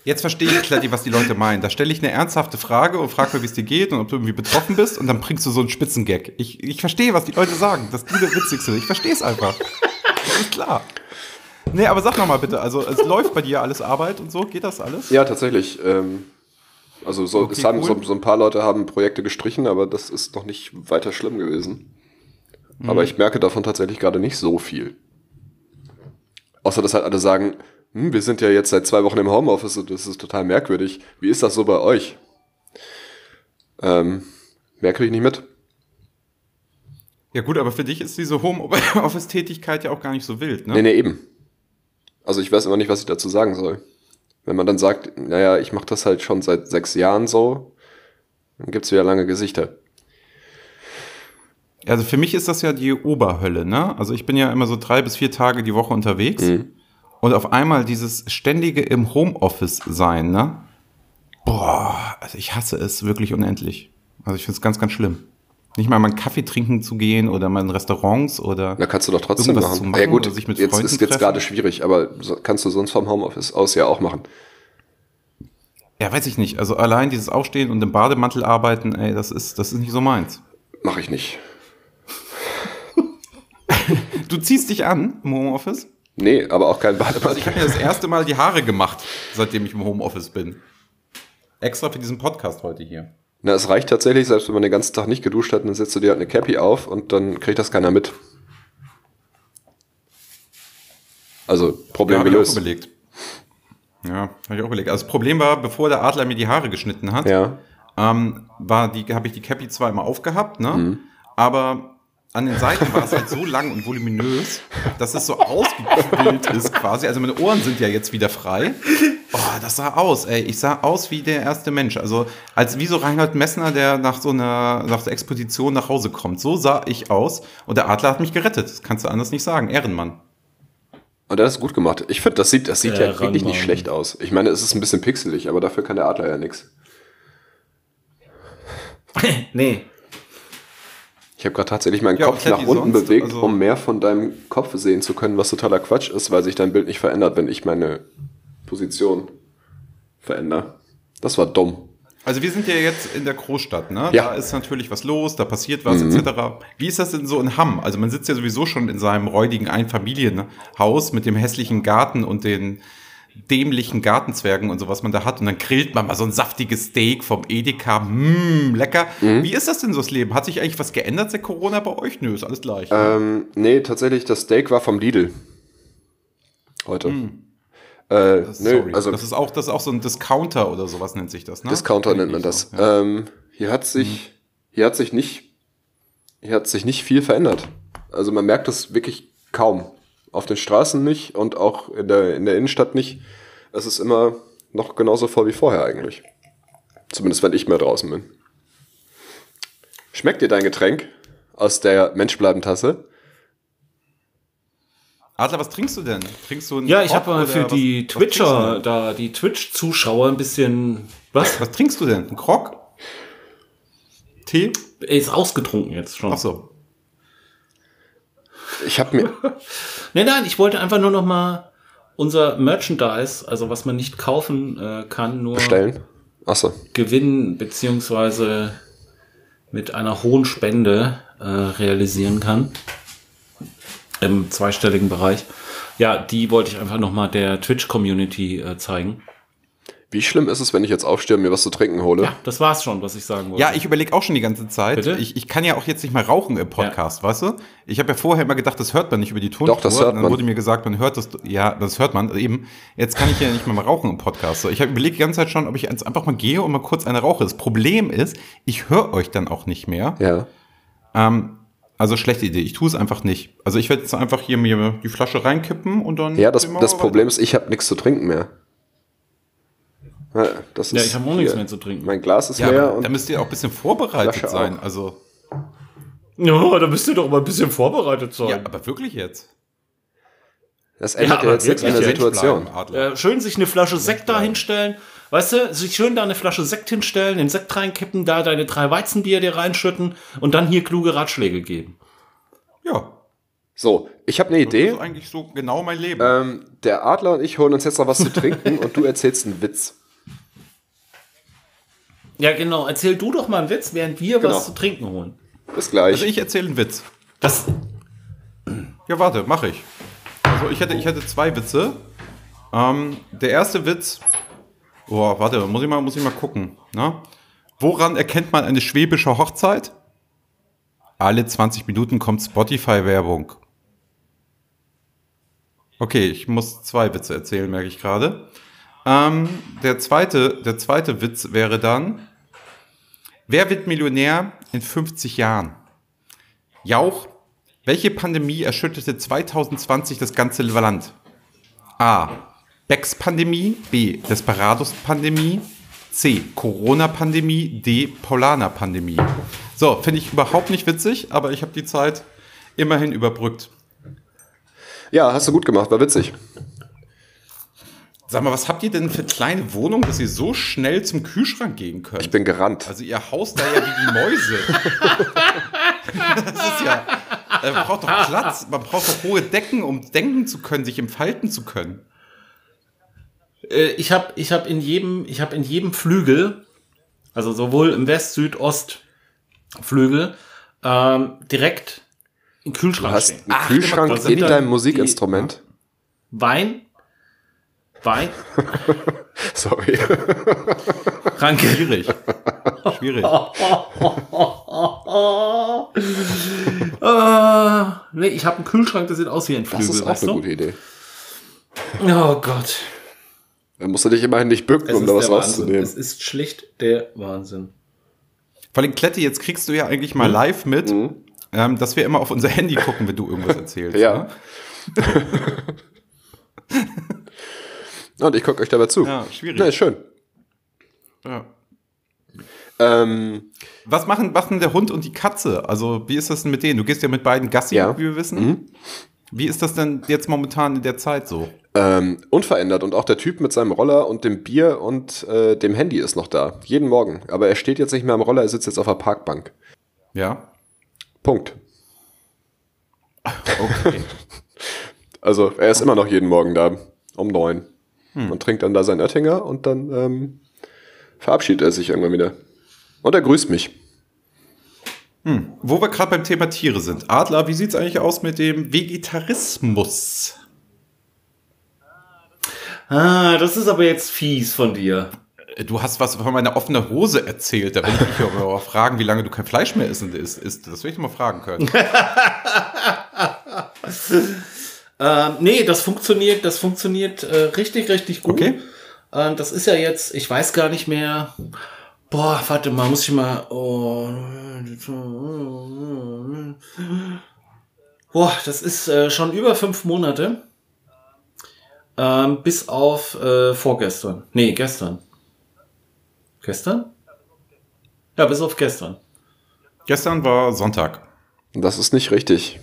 Jetzt verstehe ich, Kletti, was die Leute meinen. Da stelle ich eine ernsthafte Frage und frage mal, wie es dir geht und ob du irgendwie betroffen bist und dann bringst du so einen Spitzengag. Ich, ich verstehe, was die Leute sagen. Das ist die der Witzigste. Ich verstehe es einfach. Das ist klar. Nee, aber sag noch mal bitte, also es läuft bei dir alles Arbeit und so, geht das alles? Ja, tatsächlich. Ähm, Also so, Okay, es haben, cool. so, so ein paar Leute haben Projekte gestrichen, aber das ist noch nicht weiter schlimm gewesen. Mhm. Aber ich merke davon tatsächlich gerade nicht so viel. Außer dass halt alle sagen, hm, wir sind ja jetzt seit zwei Wochen im Homeoffice und das ist total merkwürdig. Wie ist das so bei euch? Ähm, mehr kriege ich nicht mit. Ja gut, aber für dich ist diese Homeoffice-Tätigkeit ja auch gar nicht so wild, ne? Nee, nee, eben. Also ich weiß immer nicht, was ich dazu sagen soll. Wenn man dann sagt, naja, ich mache das halt schon seit sechs Jahren so, dann gibt's wieder lange Gesichter. Also für mich ist das ja die Oberhölle, ne? Also ich bin ja immer so drei bis vier Tage die Woche unterwegs. Und auf einmal dieses ständige im Homeoffice sein, ne? Boah, also ich hasse es wirklich unendlich. Also ich finde es ganz, ganz schlimm. Nicht mal mal einen Kaffee trinken zu gehen oder mal in Restaurants oder. Na, kannst du doch trotzdem machen. zu machen ja gut, sich mit jetzt Freunden ist jetzt treffen. gerade schwierig, aber kannst du sonst vom Homeoffice aus ja auch machen. Ja, weiß ich nicht. Also allein dieses Aufstehen und im Bademantel arbeiten, ey, das ist, das ist nicht so meins. Mache ich nicht. <laughs> Du ziehst dich an im Homeoffice? Nee, aber auch kein Also ich Bademantel. habe mir das erste Mal die Haare gemacht, seitdem ich im Homeoffice bin. Extra für diesen Podcast heute hier. Na, es reicht tatsächlich, selbst wenn man den ganzen Tag nicht geduscht hat, dann setzt du dir halt eine Cappy auf und dann kriegt das keiner mit. Also, Problem Ja, habe ich auch gelöst. überlegt. Ja, habe ich auch überlegt. Also das Problem war, bevor der Adler mir die Haare geschnitten hat, Ja. ähm, war die, habe ich die Cappy zwar immer aufgehabt, ne? Mhm. Aber an den Seiten war es halt so lang und voluminös, dass es so ausgequillt ist quasi. Also meine Ohren sind ja jetzt wieder frei. Oh, das sah aus, ey. Ich sah aus wie der erste Mensch. Also als wie so Reinhold Messner, der nach so einer nach der Exposition nach Hause kommt. So sah ich aus. Und der Adler hat mich gerettet. Das kannst du anders nicht sagen. Ehrenmann. Und das ist gut gemacht. Ich finde, das sieht, das sieht ja wirklich nicht schlecht aus. Ich meine, es ist ein bisschen pixelig, aber dafür kann der Adler ja nichts. <laughs> nee. Ich habe gerade tatsächlich meinen Ja, Kopf nach unten sonst, bewegt, also- um mehr von deinem Kopf sehen zu können, was totaler Quatsch ist, weil sich dein Bild nicht verändert, wenn ich meine Position verändere. Das war dumm. Also wir sind ja jetzt in der Großstadt, ne? Ja. Da ist natürlich was los, da passiert was, etc. Wie ist das denn so in Hamm? Also man sitzt ja sowieso schon in seinem räudigen Einfamilienhaus mit dem hässlichen Garten und den dämlichen Gartenzwergen und so, was man da hat. Und dann grillt man mal so ein saftiges Steak vom Edeka. Mmm, lecker. Wie ist das denn so das Leben? Hat sich eigentlich was geändert seit Corona bei euch? Nö, ist alles gleich. ne? Ähm, nee, tatsächlich, das Steak war vom Lidl. Heute. Äh, nö, Sorry. also das ist auch, das ist auch so ein Discounter oder sowas nennt sich das, ne? Discounter nennt man das. so, ja. Ähm, hier hat sich, hier hat sich nicht, hier hat sich nicht viel verändert. Also man merkt das wirklich kaum. Auf den Straßen nicht und auch in der, in der Innenstadt nicht. Es ist immer noch genauso voll wie vorher eigentlich. Zumindest wenn ich mehr draußen bin. Schmeckt dir dein Getränk aus der Menschbleiben-Tasse? Adler, was trinkst du denn? Trinkst du einen Ja, ich habe mal für was- die was Twitcher, denn? da die Twitch-Zuschauer ein bisschen. Was? Was trinkst du denn? Ein Krog? Tee? Er ist ausgetrunken jetzt schon. Ach so. Ich habe mir, <laughs> Nein, nein, ich wollte einfach nur noch mal unser Merchandise, also was man nicht kaufen äh, kann, nur bestellen. Achso. gewinnen beziehungsweise mit einer hohen Spende äh, realisieren kann. Im zweistelligen Bereich. Ja, die wollte ich einfach noch mal der Twitch-Community äh, zeigen. Wie schlimm ist es, wenn ich jetzt aufstehe und mir was zu trinken hole? Ja, das war's schon, was ich sagen wollte. Ja, ich überlege auch schon die ganze Zeit. Bitte? Ich, ich kann ja auch jetzt nicht mehr rauchen im Podcast, weißt du? Ich habe ja vorher immer gedacht, das hört man nicht über die Tonspur. Doch, das hört Und Dann man. wurde mir gesagt, man hört das. Ja, das hört man eben. Jetzt kann ich ja nicht mehr mal rauchen im Podcast. So, ich habe überlegt die ganze Zeit schon, ob ich jetzt einfach mal gehe und mal kurz eine rauche. Das Problem ist, ich höre euch dann auch nicht mehr. Ja. Ähm, also schlechte Idee. Ich tue es einfach nicht. Also ich werde jetzt einfach hier mir die Flasche reinkippen und dann. Ja, das, das mal Problem ist, ich habe nichts zu trinken mehr. Ja, das Ja, ich habe auch nichts mehr zu trinken. Mein Glas ist Ja, leer und da müsst ihr auch ein bisschen vorbereitet Flasche sein. auch. Also, Ja, da müsst ihr doch mal ein bisschen vorbereitet sein. ja, aber wirklich jetzt. das ändert Ja, ja, jetzt nichts an der Situation. Bleiben, Adler. Äh, schön sich eine Flasche Sekt da hinstellen. Weißt du, sich schön da eine Flasche Sekt hinstellen, den Sekt reinkippen, da deine drei Weizenbier dir reinschütten und dann hier kluge Ratschläge geben. Ja, So, ich habe eine das Idee. ist eigentlich so genau mein Leben. Ähm, der Adler und ich holen uns jetzt noch was zu trinken <laughs> und du erzählst einen Witz. Ja, genau. Erzähl du doch mal einen Witz, während wir Genau. was zu trinken holen. Bis gleich. Also ich erzähle einen Witz. Das, <clears throat> Ja, warte, mache ich. Also ich hätte, ich hätte zwei Witze. Ähm, der erste Witz Oh, warte, muss ich mal, muss ich mal gucken. Ne? Woran erkennt man eine schwäbische Hochzeit? Alle 20 Minuten kommt Spotify-Werbung. Okay, ich muss zwei Witze erzählen, merke ich gerade. Ähm, der, zweite, der zweite Witz wäre dann, wer wird Millionär in 50 Jahren? Jauch, welche Pandemie erschütterte 2020 das ganze Land? A. Becks-Pandemie, B. Desperados-Pandemie, C. Corona-Pandemie, D. Polana-Pandemie. So, finde ich überhaupt nicht witzig, aber ich habe die Zeit immerhin überbrückt. Ja, hast du gut gemacht, war witzig. Sag mal, was habt ihr denn für kleine Wohnungen, dass ihr so schnell zum Kühlschrank gehen könnt? Ich bin gerannt. Also ihr haust da ja wie die Mäuse. <laughs> das ist ja, äh, man braucht doch Platz, man braucht doch hohe Decken, um denken zu können, sich entfalten zu können. Äh, ich habe ich hab in jedem, ich habe in jedem Flügel, also sowohl im West, Süd, Ost Flügel, ähm, direkt einen Du Kühlschrank hast stehen. einen Ach, Kühlschrank in die- deinem Musikinstrument. Wein, Wein, <laughs> Sorry. <laughs> Ranke. Schwierig. Schwierig. äh, <laughs> nee, ich habe einen Kühlschrank, der sieht aus wie ein Das Flügel, ist auch eine du? gute Idee. Oh Gott. Dann musst du dich immerhin nicht bücken, Es um da was rauszunehmen. Es ist schlicht der Wahnsinn. Vor allem, Kletti, jetzt kriegst du ja eigentlich mal live mit, ähm, dass wir immer auf unser Handy gucken, wenn du irgendwas erzählst. Ja. Ne? Und ich gucke euch dabei zu. Ja, schwierig. Ja, ist schön. Ja. Ähm, Was machen, denn der Hund und die Katze? Also, wie ist das denn mit denen? Du gehst ja mit beiden Gassi, Ja. Mhm. wie wir wissen. Wie ist das denn jetzt momentan in der Zeit so? ähm, unverändert und auch der Typ mit seinem Roller und dem Bier und äh, dem Handy ist noch da. Jeden Morgen. Aber er steht jetzt nicht mehr am Roller, er sitzt jetzt auf der Parkbank. Ja. Punkt. <laughs> Okay. <laughs> Also er ist immer noch jeden Morgen da um neun und trinkt dann da sein Oettinger und dann ähm, verabschiedet er sich irgendwann wieder. Und er grüßt mich. Wo wir gerade beim Thema Tiere sind. Adler, wie sieht's eigentlich aus mit dem Vegetarismus? Ah, das ist aber jetzt fies von dir. Äh, Du hast was von meiner offenen Hose erzählt. Da will ich dich aber mal <laughs> fragen, wie lange du kein Fleisch mehr isst. isst. Das will ich doch mal fragen können. <laughs> Ähm, nee, das funktioniert, das funktioniert äh, richtig, richtig gut. Okay. Ähm, das ist ja jetzt, ich weiß gar nicht mehr. Boah, warte mal, muss ich mal. Oh, boah, das ist äh, schon über fünf Monate. Ähm, bis auf äh, vorgestern. Nee, gestern. Gestern? Ja, bis auf gestern. Gestern war Sonntag. Das ist nicht richtig.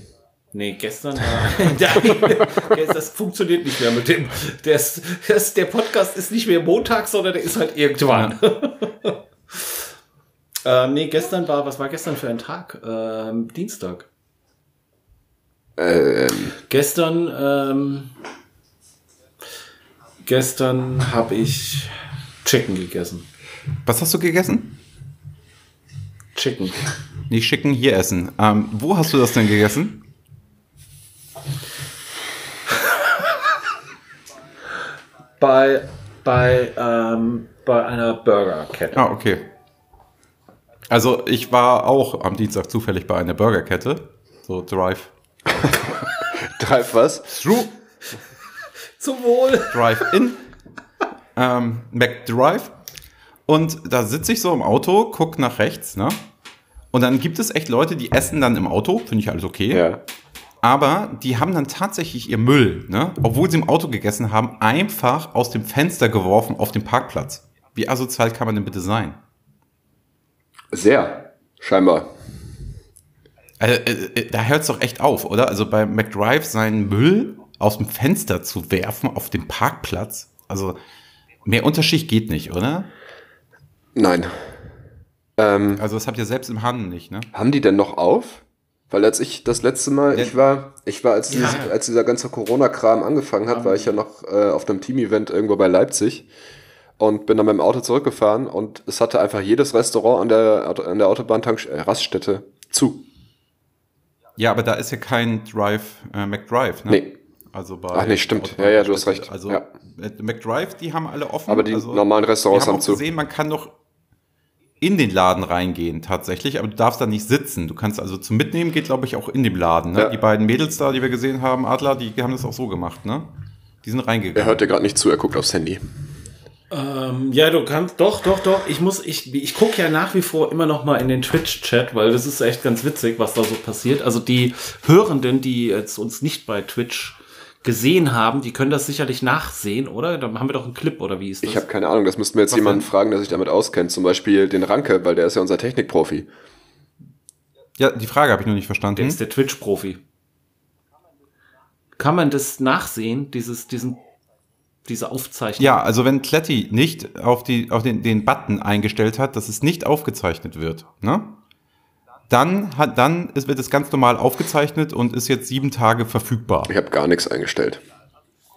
Nee, gestern war. <laughs> <laughs> Der- das funktioniert nicht mehr mit dem. Der, ist, das, der Podcast ist nicht mehr Montag, sondern der ist halt irgendwann. <laughs> ähm, nee, gestern war, was war gestern für ein Tag? Ähm, Dienstag. Ähm, Gestern, ähm, gestern habe ich Chicken gegessen. Was hast du gegessen? Chicken. Nicht schicken, hier essen. Ähm, wo hast du das denn gegessen? Bei, bei, ähm, bei einer Burgerkette. Ah, okay. Also ich war auch am Dienstag zufällig bei einer Burgerkette. So Drive. <laughs> Drive was? Through Zum Wohl. Drive-In. ähm, McDrive. Und da sitze ich so im Auto, guck nach rechts, ne? Und dann gibt es echt Leute, die essen dann im Auto, finde ich alles okay. Ja. Aber die haben dann tatsächlich ihr Müll, ne? obwohl sie im Auto gegessen haben, einfach aus dem Fenster geworfen auf den Parkplatz. Wie asozial kann man denn bitte sein? Sehr. Scheinbar. Also, äh, äh, da hört es doch echt auf, oder? Also bei McDrive seinen Müll aus dem Fenster zu werfen auf den Parkplatz. Also mehr Unterschied geht nicht, oder? Nein. Ähm, Also das habt ihr selbst im Handel nicht, ne? haben die denn noch auf? Weil als ich das letzte Mal, ich war, ich war, als, dieses, Ja. als dieser ganze Corona-Kram angefangen hat, war ich ja noch äh, auf einem Team-Event irgendwo bei Leipzig und bin dann mit dem Auto zurückgefahren und es hatte einfach jedes Restaurant an der, an der Autobahn-Raststätte zu. Ja, aber da ist ja kein Drive, äh, McDrive, ne? Nee. Also bei Ach nee, stimmt. Ja, ja, du hast recht. Also Ja. äh, McDrive, die haben alle offen. Aber die also, normalen Restaurants haben haben zu. gesehen, man kann noch in den Laden reingehen tatsächlich, aber du darfst da nicht sitzen. Du kannst also zum Mitnehmen geht, glaube ich, auch in dem Laden. Ne? Ja. Die beiden Mädels da, die wir gesehen haben, Adler, die haben das auch so gemacht, ne? Die sind Er reingegangen. hört dir gerade nicht zu, er guckt aufs Handy. Ähm, ja, du kannst, doch, doch, doch. Ich muss, ich, ich gucke ja nach wie vor immer noch mal in den Twitch-Chat, weil das ist echt ganz witzig, was da so passiert. Also die Hörenden, die jetzt uns nicht bei Twitch gesehen haben, die können das sicherlich nachsehen, oder? Da haben wir doch einen Clip, oder wie ist das? Ich habe keine Ahnung, das müssten wir jetzt Was jemanden denn? fragen, der sich damit auskennt. Zum Beispiel den Ranke, weil der ist ja unser Technikprofi. Ja, die Frage habe ich noch nicht der verstanden. ist der Twitch-Profi. Kann man das nachsehen, dieses, diesen, diese Aufzeichnung? Ja, also wenn Kletti nicht auf, die, auf den, den Button eingestellt hat, dass es nicht aufgezeichnet wird, ne? Dann, hat, dann ist, wird es ganz normal aufgezeichnet und ist jetzt sieben Tage verfügbar. Ich habe gar nichts eingestellt.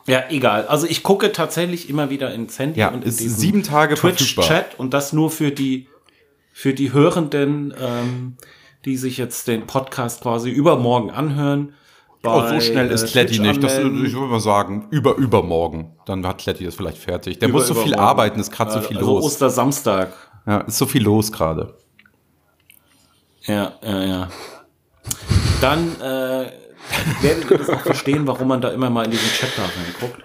Ja, egal. Also ich gucke tatsächlich immer wieder ins Handy Ja, und in ist diesen sieben Tage verfügbar. Twitch-Chat und das nur für die für die Hörenden, ähm, die sich jetzt den Podcast quasi übermorgen anhören. Oh, Bei, so schnell ist äh, Kletti nicht. Das, ich würde mal sagen, über übermorgen. Dann hat Kletti das vielleicht fertig. Der Über- muss so viel arbeiten, ist gerade so viel also los. Ostersamstag. Ja, ist so viel los gerade. Ja, ja, ja. Dann äh, werdet ihr das auch verstehen, warum man da immer mal in diesen Chat da reinguckt.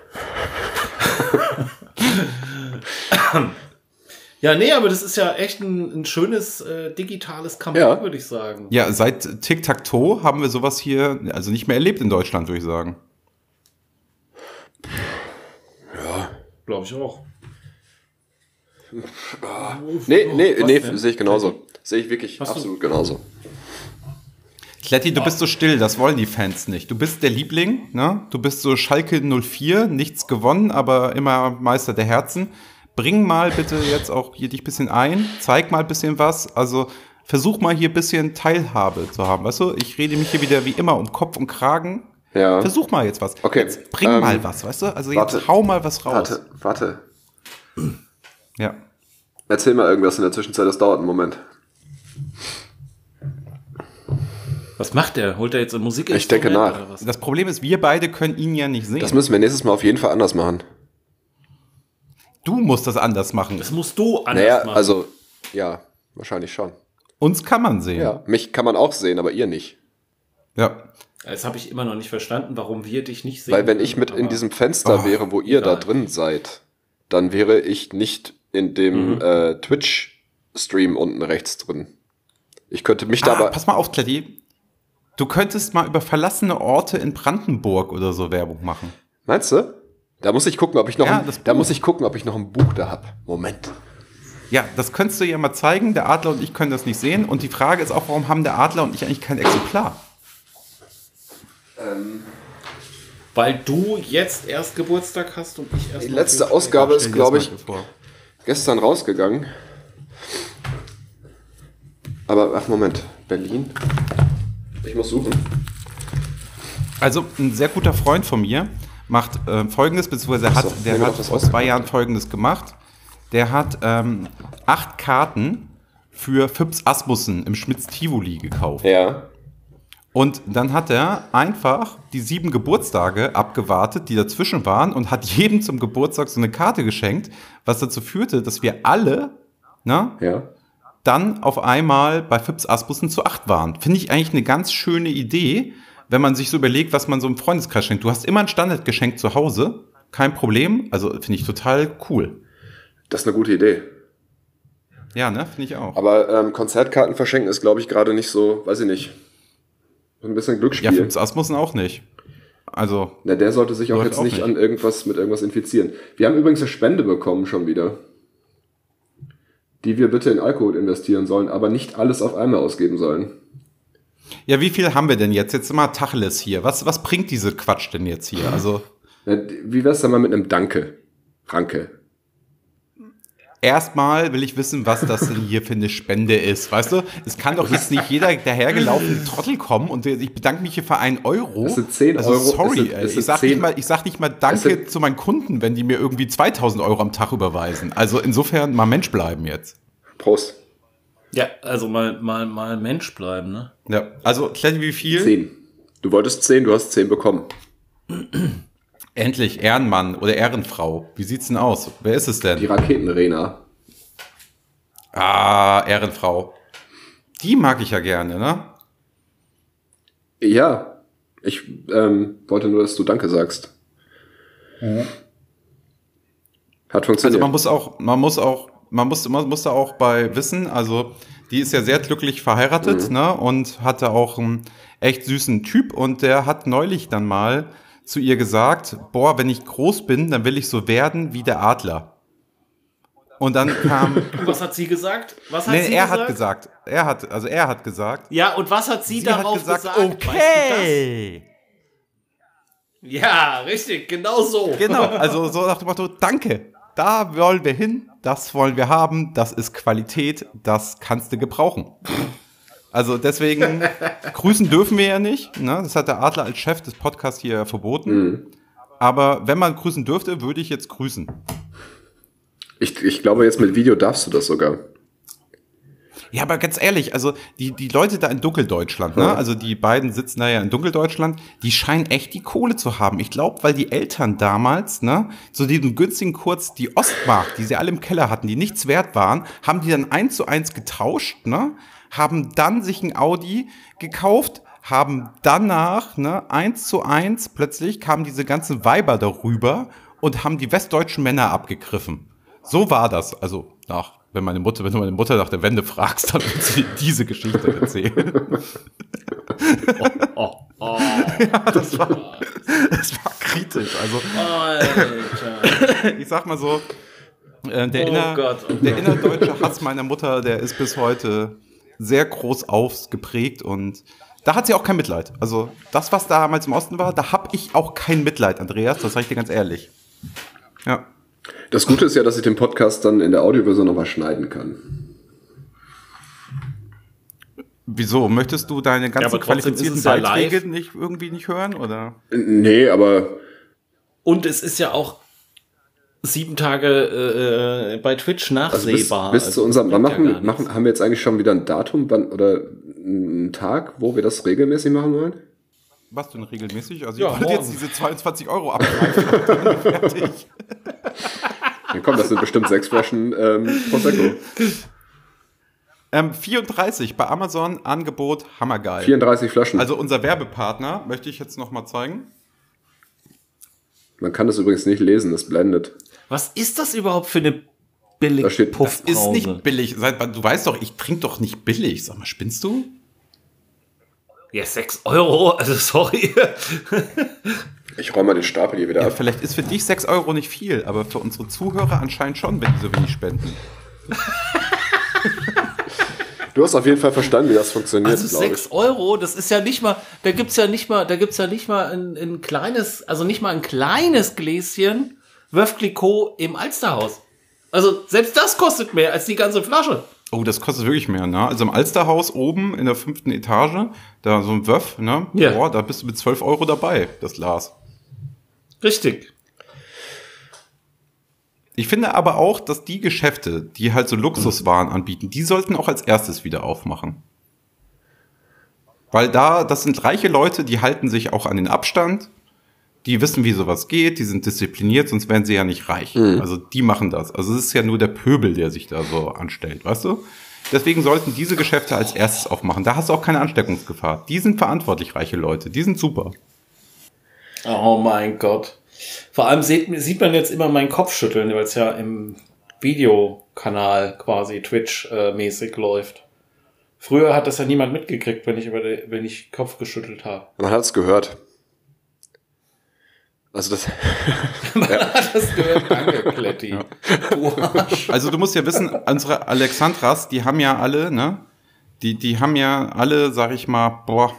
ja, nee, aber das ist ja echt ein, ein schönes äh, digitales Comeback, Ja. würde ich sagen. Ja, seit Tic-Tac-Toe haben wir sowas hier, also nicht mehr erlebt in Deutschland, würde ich sagen. Glaube ich auch. Nee, nee, Was nee, denn? sehe ich genauso. Sehe ich wirklich Hast du- absolut genauso. Kletti, du bist so still, das wollen die Fans nicht. Du bist der Liebling, ne? Du bist so Schalke 04, nichts gewonnen, aber immer Meister der Herzen. Bring mal bitte jetzt auch hier dich bisschen ein, zeig mal ein bisschen was. Also versuch mal hier ein bisschen Teilhabe zu haben. Weißt du, ich rede mich hier wieder wie immer um Kopf und Kragen. Ja. Versuch mal jetzt was. Okay, Jetzt bring ähm, mal was, weißt du? Also jetzt warte. hau mal was raus. Warte, warte. Ja. Erzähl mal irgendwas in der Zwischenzeit, das dauert einen Moment. Was macht der? Holt er jetzt Musik? Ich denke nach. Oder was? Das Problem ist, wir beide können ihn ja nicht sehen. Das müssen wir nächstes Mal auf jeden Fall anders machen. du musst das anders machen. Das musst du anders Naja, machen. also, ja, wahrscheinlich schon. Uns kann man sehen. Ja, mich kann man auch sehen, aber ihr nicht. ja. Das habe ich immer noch nicht verstanden, warum wir dich nicht sehen. Weil wenn ich mit in diesem Fenster Oh, wäre, wo ihr da egal. drin seid, dann wäre ich nicht in dem Mhm. äh, Twitch-Stream unten rechts drin. Ich könnte mich da Ah, aber. pass mal auf, Kletti. Du könntest mal über verlassene Orte in Brandenburg oder so Werbung machen. Meinst du? Da muss ich gucken, ob ich noch, Ja, ein, das da Buch. muss ich gucken, ob ich noch ein Buch da hab. Moment. Ja, das könntest du ja mal zeigen. Der Adler und ich können das nicht sehen. Und die Frage ist auch, warum haben der Adler und ich eigentlich kein Exemplar? Weil du jetzt erst Geburtstag hast und ich erst. Die letzte Ausgabe ist, glaube ich, gestern rausgegangen. Aber, ach Moment, Berlin. Ich muss suchen. Also, ein sehr guter Freund von mir macht äh, folgendes, beziehungsweise hat, Ach so, der hat vor zwei Jahren folgendes gemacht. Der hat ähm, acht Karten für Fips Asmussen im Schmitz Tivoli gekauft. Ja. Und dann hat er einfach die sieben Geburtstage abgewartet, die dazwischen waren, und hat jedem zum Geburtstag so eine Karte geschenkt, was dazu führte, dass wir alle ne, Ja. Dann auf einmal bei Fips Asmussen zu acht waren. Finde ich eigentlich eine ganz schöne Idee, wenn man sich so überlegt, was man so im Freundeskreis schenkt. Du hast immer ein Standardgeschenk zu Hause, kein Problem. Also finde ich total cool. Das ist eine gute Idee. Ja, ne? Finde ich auch. Aber ähm, Konzertkarten verschenken ist, glaube ich, gerade nicht so, weiß ich nicht. Ein bisschen Ja, Glücksspiel. Fips Asmussen auch nicht. Also, Na, der sollte sich auch jetzt auch nicht, nicht. an irgendwas mit irgendwas infizieren. Wir haben übrigens eine Spende bekommen schon wieder. Die wir bitte in Alkohol investieren sollen, aber nicht alles auf einmal ausgeben sollen. ja, wie viel haben wir denn jetzt? Jetzt mal Tacheles hier. Was, was bringt diese Quatsch denn jetzt hier? Also, Wie wär's denn mal mit einem Danke? Ranke. Erstmal will ich wissen, was das denn hier für eine Spende ist. Weißt du, es kann doch jetzt nicht jeder dahergelaufene Trottel kommen und ich bedanke mich hier für einen Euro. Es sind 10 also, Euro. Sorry, es sind ich, sag 10 nicht mal, ich sag nicht mal Danke sind- zu meinen Kunden, wenn die mir irgendwie 2000 Euro am Tag überweisen. Also insofern mal Mensch bleiben jetzt. Prost. Ja, also mal, mal, mal Mensch bleiben, ne? Ja, also, Kletti, wie viel? 10. Du wolltest 10, du hast 10 bekommen. Endlich Ehrenmann oder Ehrenfrau. Wie sieht's denn aus? Wer ist es denn? Die Raketenrena. Ah, Ehrenfrau. Die mag ich ja gerne, ne? Ja, ich ähm, wollte nur, dass du Danke sagst. Hat funktioniert. Also man muss auch, man muss auch, man muss, man muss da auch bei wissen, also die ist ja sehr glücklich verheiratet, Mhm. ne? Und hatte auch einen echt süßen Typ und der hat neulich dann mal zu ihr gesagt, boah, wenn ich groß bin, dann will ich so werden wie der Adler. Und dann kam, <laughs> was hat sie gesagt? Was hat nee, sie er gesagt? hat gesagt, er hat, also er hat gesagt, Ja, und was hat sie, sie hat darauf gesagt, gesagt? Weißt du okay. Ja, richtig, genau so. Genau, also so nach dem Motto, danke, da wollen wir hin, das wollen wir haben, das ist Qualität, das kannst du gebrauchen. Also deswegen, <laughs> grüßen dürfen wir ja nicht, ne? das hat der Adler als Chef des Podcasts hier verboten. Aber wenn man grüßen dürfte, würde ich jetzt grüßen. ich, ich glaube, jetzt mit Video darfst du das sogar. Ja, aber ganz ehrlich, also die, die Leute da in Dunkeldeutschland, ne? Also die beiden sitzen da ja in Dunkeldeutschland, die scheinen echt die Kohle zu haben. Ich glaube, weil die Eltern damals, ne, zu diesem günstigen Kurz die Ostmark, die sie alle im Keller hatten, die nichts wert waren, haben die dann eins zu eins getauscht, ne, haben dann sich ein Audi gekauft, haben danach, ne, eins zu eins, plötzlich kamen diese ganzen Weiber darüber und haben die westdeutschen Männer abgegriffen. So war das. Also nach, wenn meine Mutter, wenn du meine Mutter nach der Wende fragst, dann wird sie diese Geschichte erzählen. <laughs> Oh, oh, <laughs> Das war, das war kritisch. Also Alter. <laughs> ich sag mal so, äh, der, Oh inner, Gott, oh der innerdeutsche Hass meiner Mutter, der ist bis heute sehr groß ausgeprägt und da hat sie auch kein Mitleid. Also das, was damals im Osten war, da hab ich auch kein Mitleid, Andreas, das sag ich dir ganz ehrlich. Ja. Das Gute ist ja, dass ich den Podcast dann in der Audioversion nochmal schneiden kann. Wieso? Möchtest du deine ganzen ist qualifizierten es ja. Beiträge nicht irgendwie nicht hören? Oder? Nee, aber Und es ist ja auch sieben Tage äh, äh, bei Twitch also bis, nachsehbar. bis Also zu unserem, wann bringt ja machen, machen, haben wir jetzt eigentlich schon wieder ein Datum wann, oder einen Tag, wo wir das regelmäßig machen wollen? Was denn regelmäßig? Also Ja, ich wollte morgen. jetzt diese 22 Euro abgreifen. und dann fertig. <laughs> Ja, komm, das sind bestimmt sechs Flaschen ähm, Prosecco. Ähm, 34 bei Amazon Angebot hammergeil. 34 Flaschen. Also unser Werbepartner möchte ich jetzt noch mal zeigen. Man kann das übrigens nicht lesen, das blendet. Was ist das überhaupt für eine billige Da steht- Das ist nicht billig. Du weißt doch, ich trinke doch nicht billig. Sag mal, spinnst du? Ja, 6 Euro, also sorry. <laughs> Ich räume mal den Stapel hier wieder Ja, ab. vielleicht ist für dich 6 Euro nicht viel, aber für unsere Zuhörer anscheinend schon, wenn die so wenig spenden. <laughs> Du hast auf jeden Fall verstanden, wie das funktioniert, Also glaube ich. 6 Euro, das ist ja nicht mal, da gibt's ja nicht mal, da gibt's ja nicht mal ein, ein kleines, also nicht mal ein kleines Gläschen Veuve Clicquot im Alsterhaus. Also selbst das kostet mehr als die ganze Flasche. Oh, das kostet wirklich mehr, ne? Also im Alsterhaus oben in der fünften Etage, da so ein Wöff, ne? Ja. Boah, da bist du mit 12 Euro dabei, das Glas. Richtig. Ich finde aber auch, dass die Geschäfte, die halt so Luxuswaren anbieten, die sollten auch als erstes wieder aufmachen. Weil da, das sind reiche Leute, die halten sich auch an den Abstand, die wissen, wie sowas geht, die sind diszipliniert, sonst wären sie ja nicht reich. Also die machen das. Also es ist ja nur der Pöbel, der sich da so anstellt, weißt du? Deswegen sollten diese Geschäfte als erstes aufmachen. Da hast du auch keine Ansteckungsgefahr. Die sind verantwortlich, reiche Leute. Die sind super. Oh mein Gott. Vor allem sieht, sieht man jetzt immer meinen Kopf schütteln, weil es ja im Videokanal quasi Twitch-mäßig läuft. Früher hat das ja niemand mitgekriegt, wenn ich über die, wenn ich Kopf geschüttelt habe. Man hat es gehört. Also das, <laughs> hat das gehört. Danke, Kletti. Du Arsch. Also du musst ja wissen, unsere Alexandras, die haben ja alle, ne? Die, die haben ja alle, sag ich mal, boah,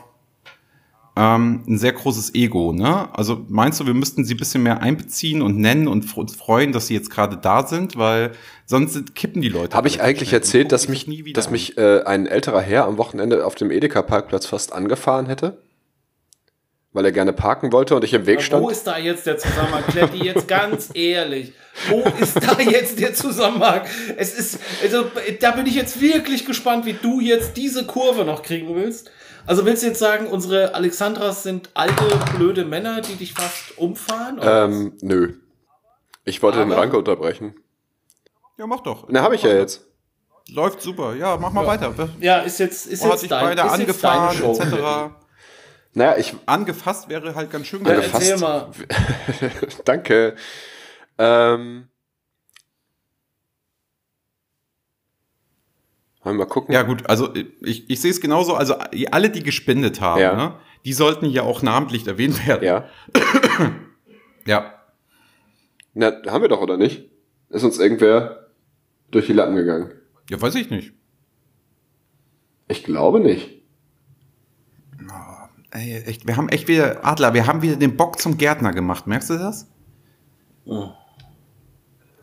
ähm, ein sehr großes Ego, ne? Also meinst du, wir müssten sie ein bisschen mehr einbeziehen und nennen und uns freuen, dass sie jetzt gerade da sind, weil sonst kippen die Leute. habe ich eigentlich erzählt, dass mich, nie wieder dass mich äh, ein älterer Herr am Wochenende auf dem Edeka-Parkplatz fast angefahren hätte? Weil er gerne parken wollte und ich im Weg stand. Wo ist da jetzt der Zusammenhang, Kletti? Jetzt ganz <laughs> ehrlich. Wo ist da jetzt der Zusammenhang? Es ist, also, da bin ich jetzt wirklich gespannt, wie du jetzt diese Kurve noch kriegen willst. Also willst du jetzt sagen, unsere Alexandras sind alte, blöde Männer, die dich fast umfahren? oder was? Ähm, nö. Ich wollte den Aber- Ranke unterbrechen. Ja, mach doch. Na, habe ich ja jetzt. Läuft super. Ja, mach mal weiter. ja, ist jetzt, ist Wo hat jetzt sich dein, beide ist jetzt deine angefahren, Show. etc. Naja, ich, Angefasst wäre halt ganz schön Ja. Angefasst. erzähl mal. <laughs> danke. Ähm, wollen wir mal gucken? Ja, gut, also ich, ich sehe es genauso. Also alle, die gespendet haben, Ja. ne, die sollten ja auch namentlich erwähnt werden. Ja. ja. Na, haben wir doch, oder nicht? Ist uns irgendwer durch die Lappen gegangen? Ja, weiß ich nicht. Ich glaube nicht. Ey, echt, wir haben echt wieder, Adler, wir haben wieder den Bock zum Gärtner gemacht. Merkst du das? Oh.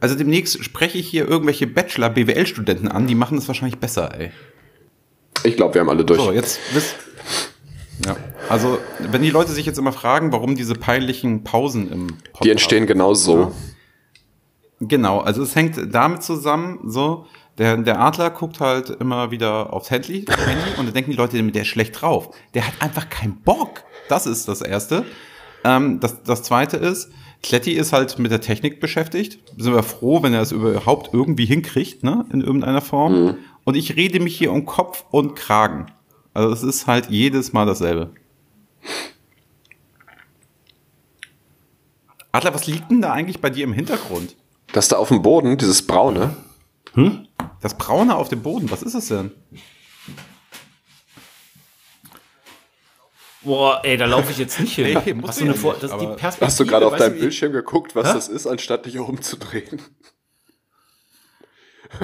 Also demnächst spreche ich hier irgendwelche Bachelor-BWL-Studenten an, die machen das wahrscheinlich besser, ey. Ich glaube, wir haben alle durch. So, jetzt wisst. Ja, also, wenn die Leute sich jetzt immer fragen, warum diese peinlichen Pausen im Podcast. die entstehen genau so. Genau, also es hängt damit zusammen, so, der, der Adler guckt halt immer wieder aufs Handy, <laughs> Handy und dann denken die Leute, der ist schlecht drauf. Der hat einfach keinen Bock. Das ist das Erste. Ähm, das, das Zweite ist, Kletti ist halt mit der Technik beschäftigt. Sind wir froh, wenn er es überhaupt irgendwie hinkriegt, ne, in irgendeiner Form. Und ich rede mich hier um Kopf und Kragen. Also es ist halt jedes Mal dasselbe. Adler, was liegt denn da eigentlich bei dir im Hintergrund? Das da auf dem Boden, dieses Braune, Das Braune auf dem Boden, was ist es denn? Boah, ey, da laufe ich jetzt nicht hin. <laughs> Ey, muss hast du ja Vor nicht, das Perspektive. hast du gerade auf deinem du, Bildschirm geguckt, was Hä? das ist, anstatt dich umzudrehen? <laughs>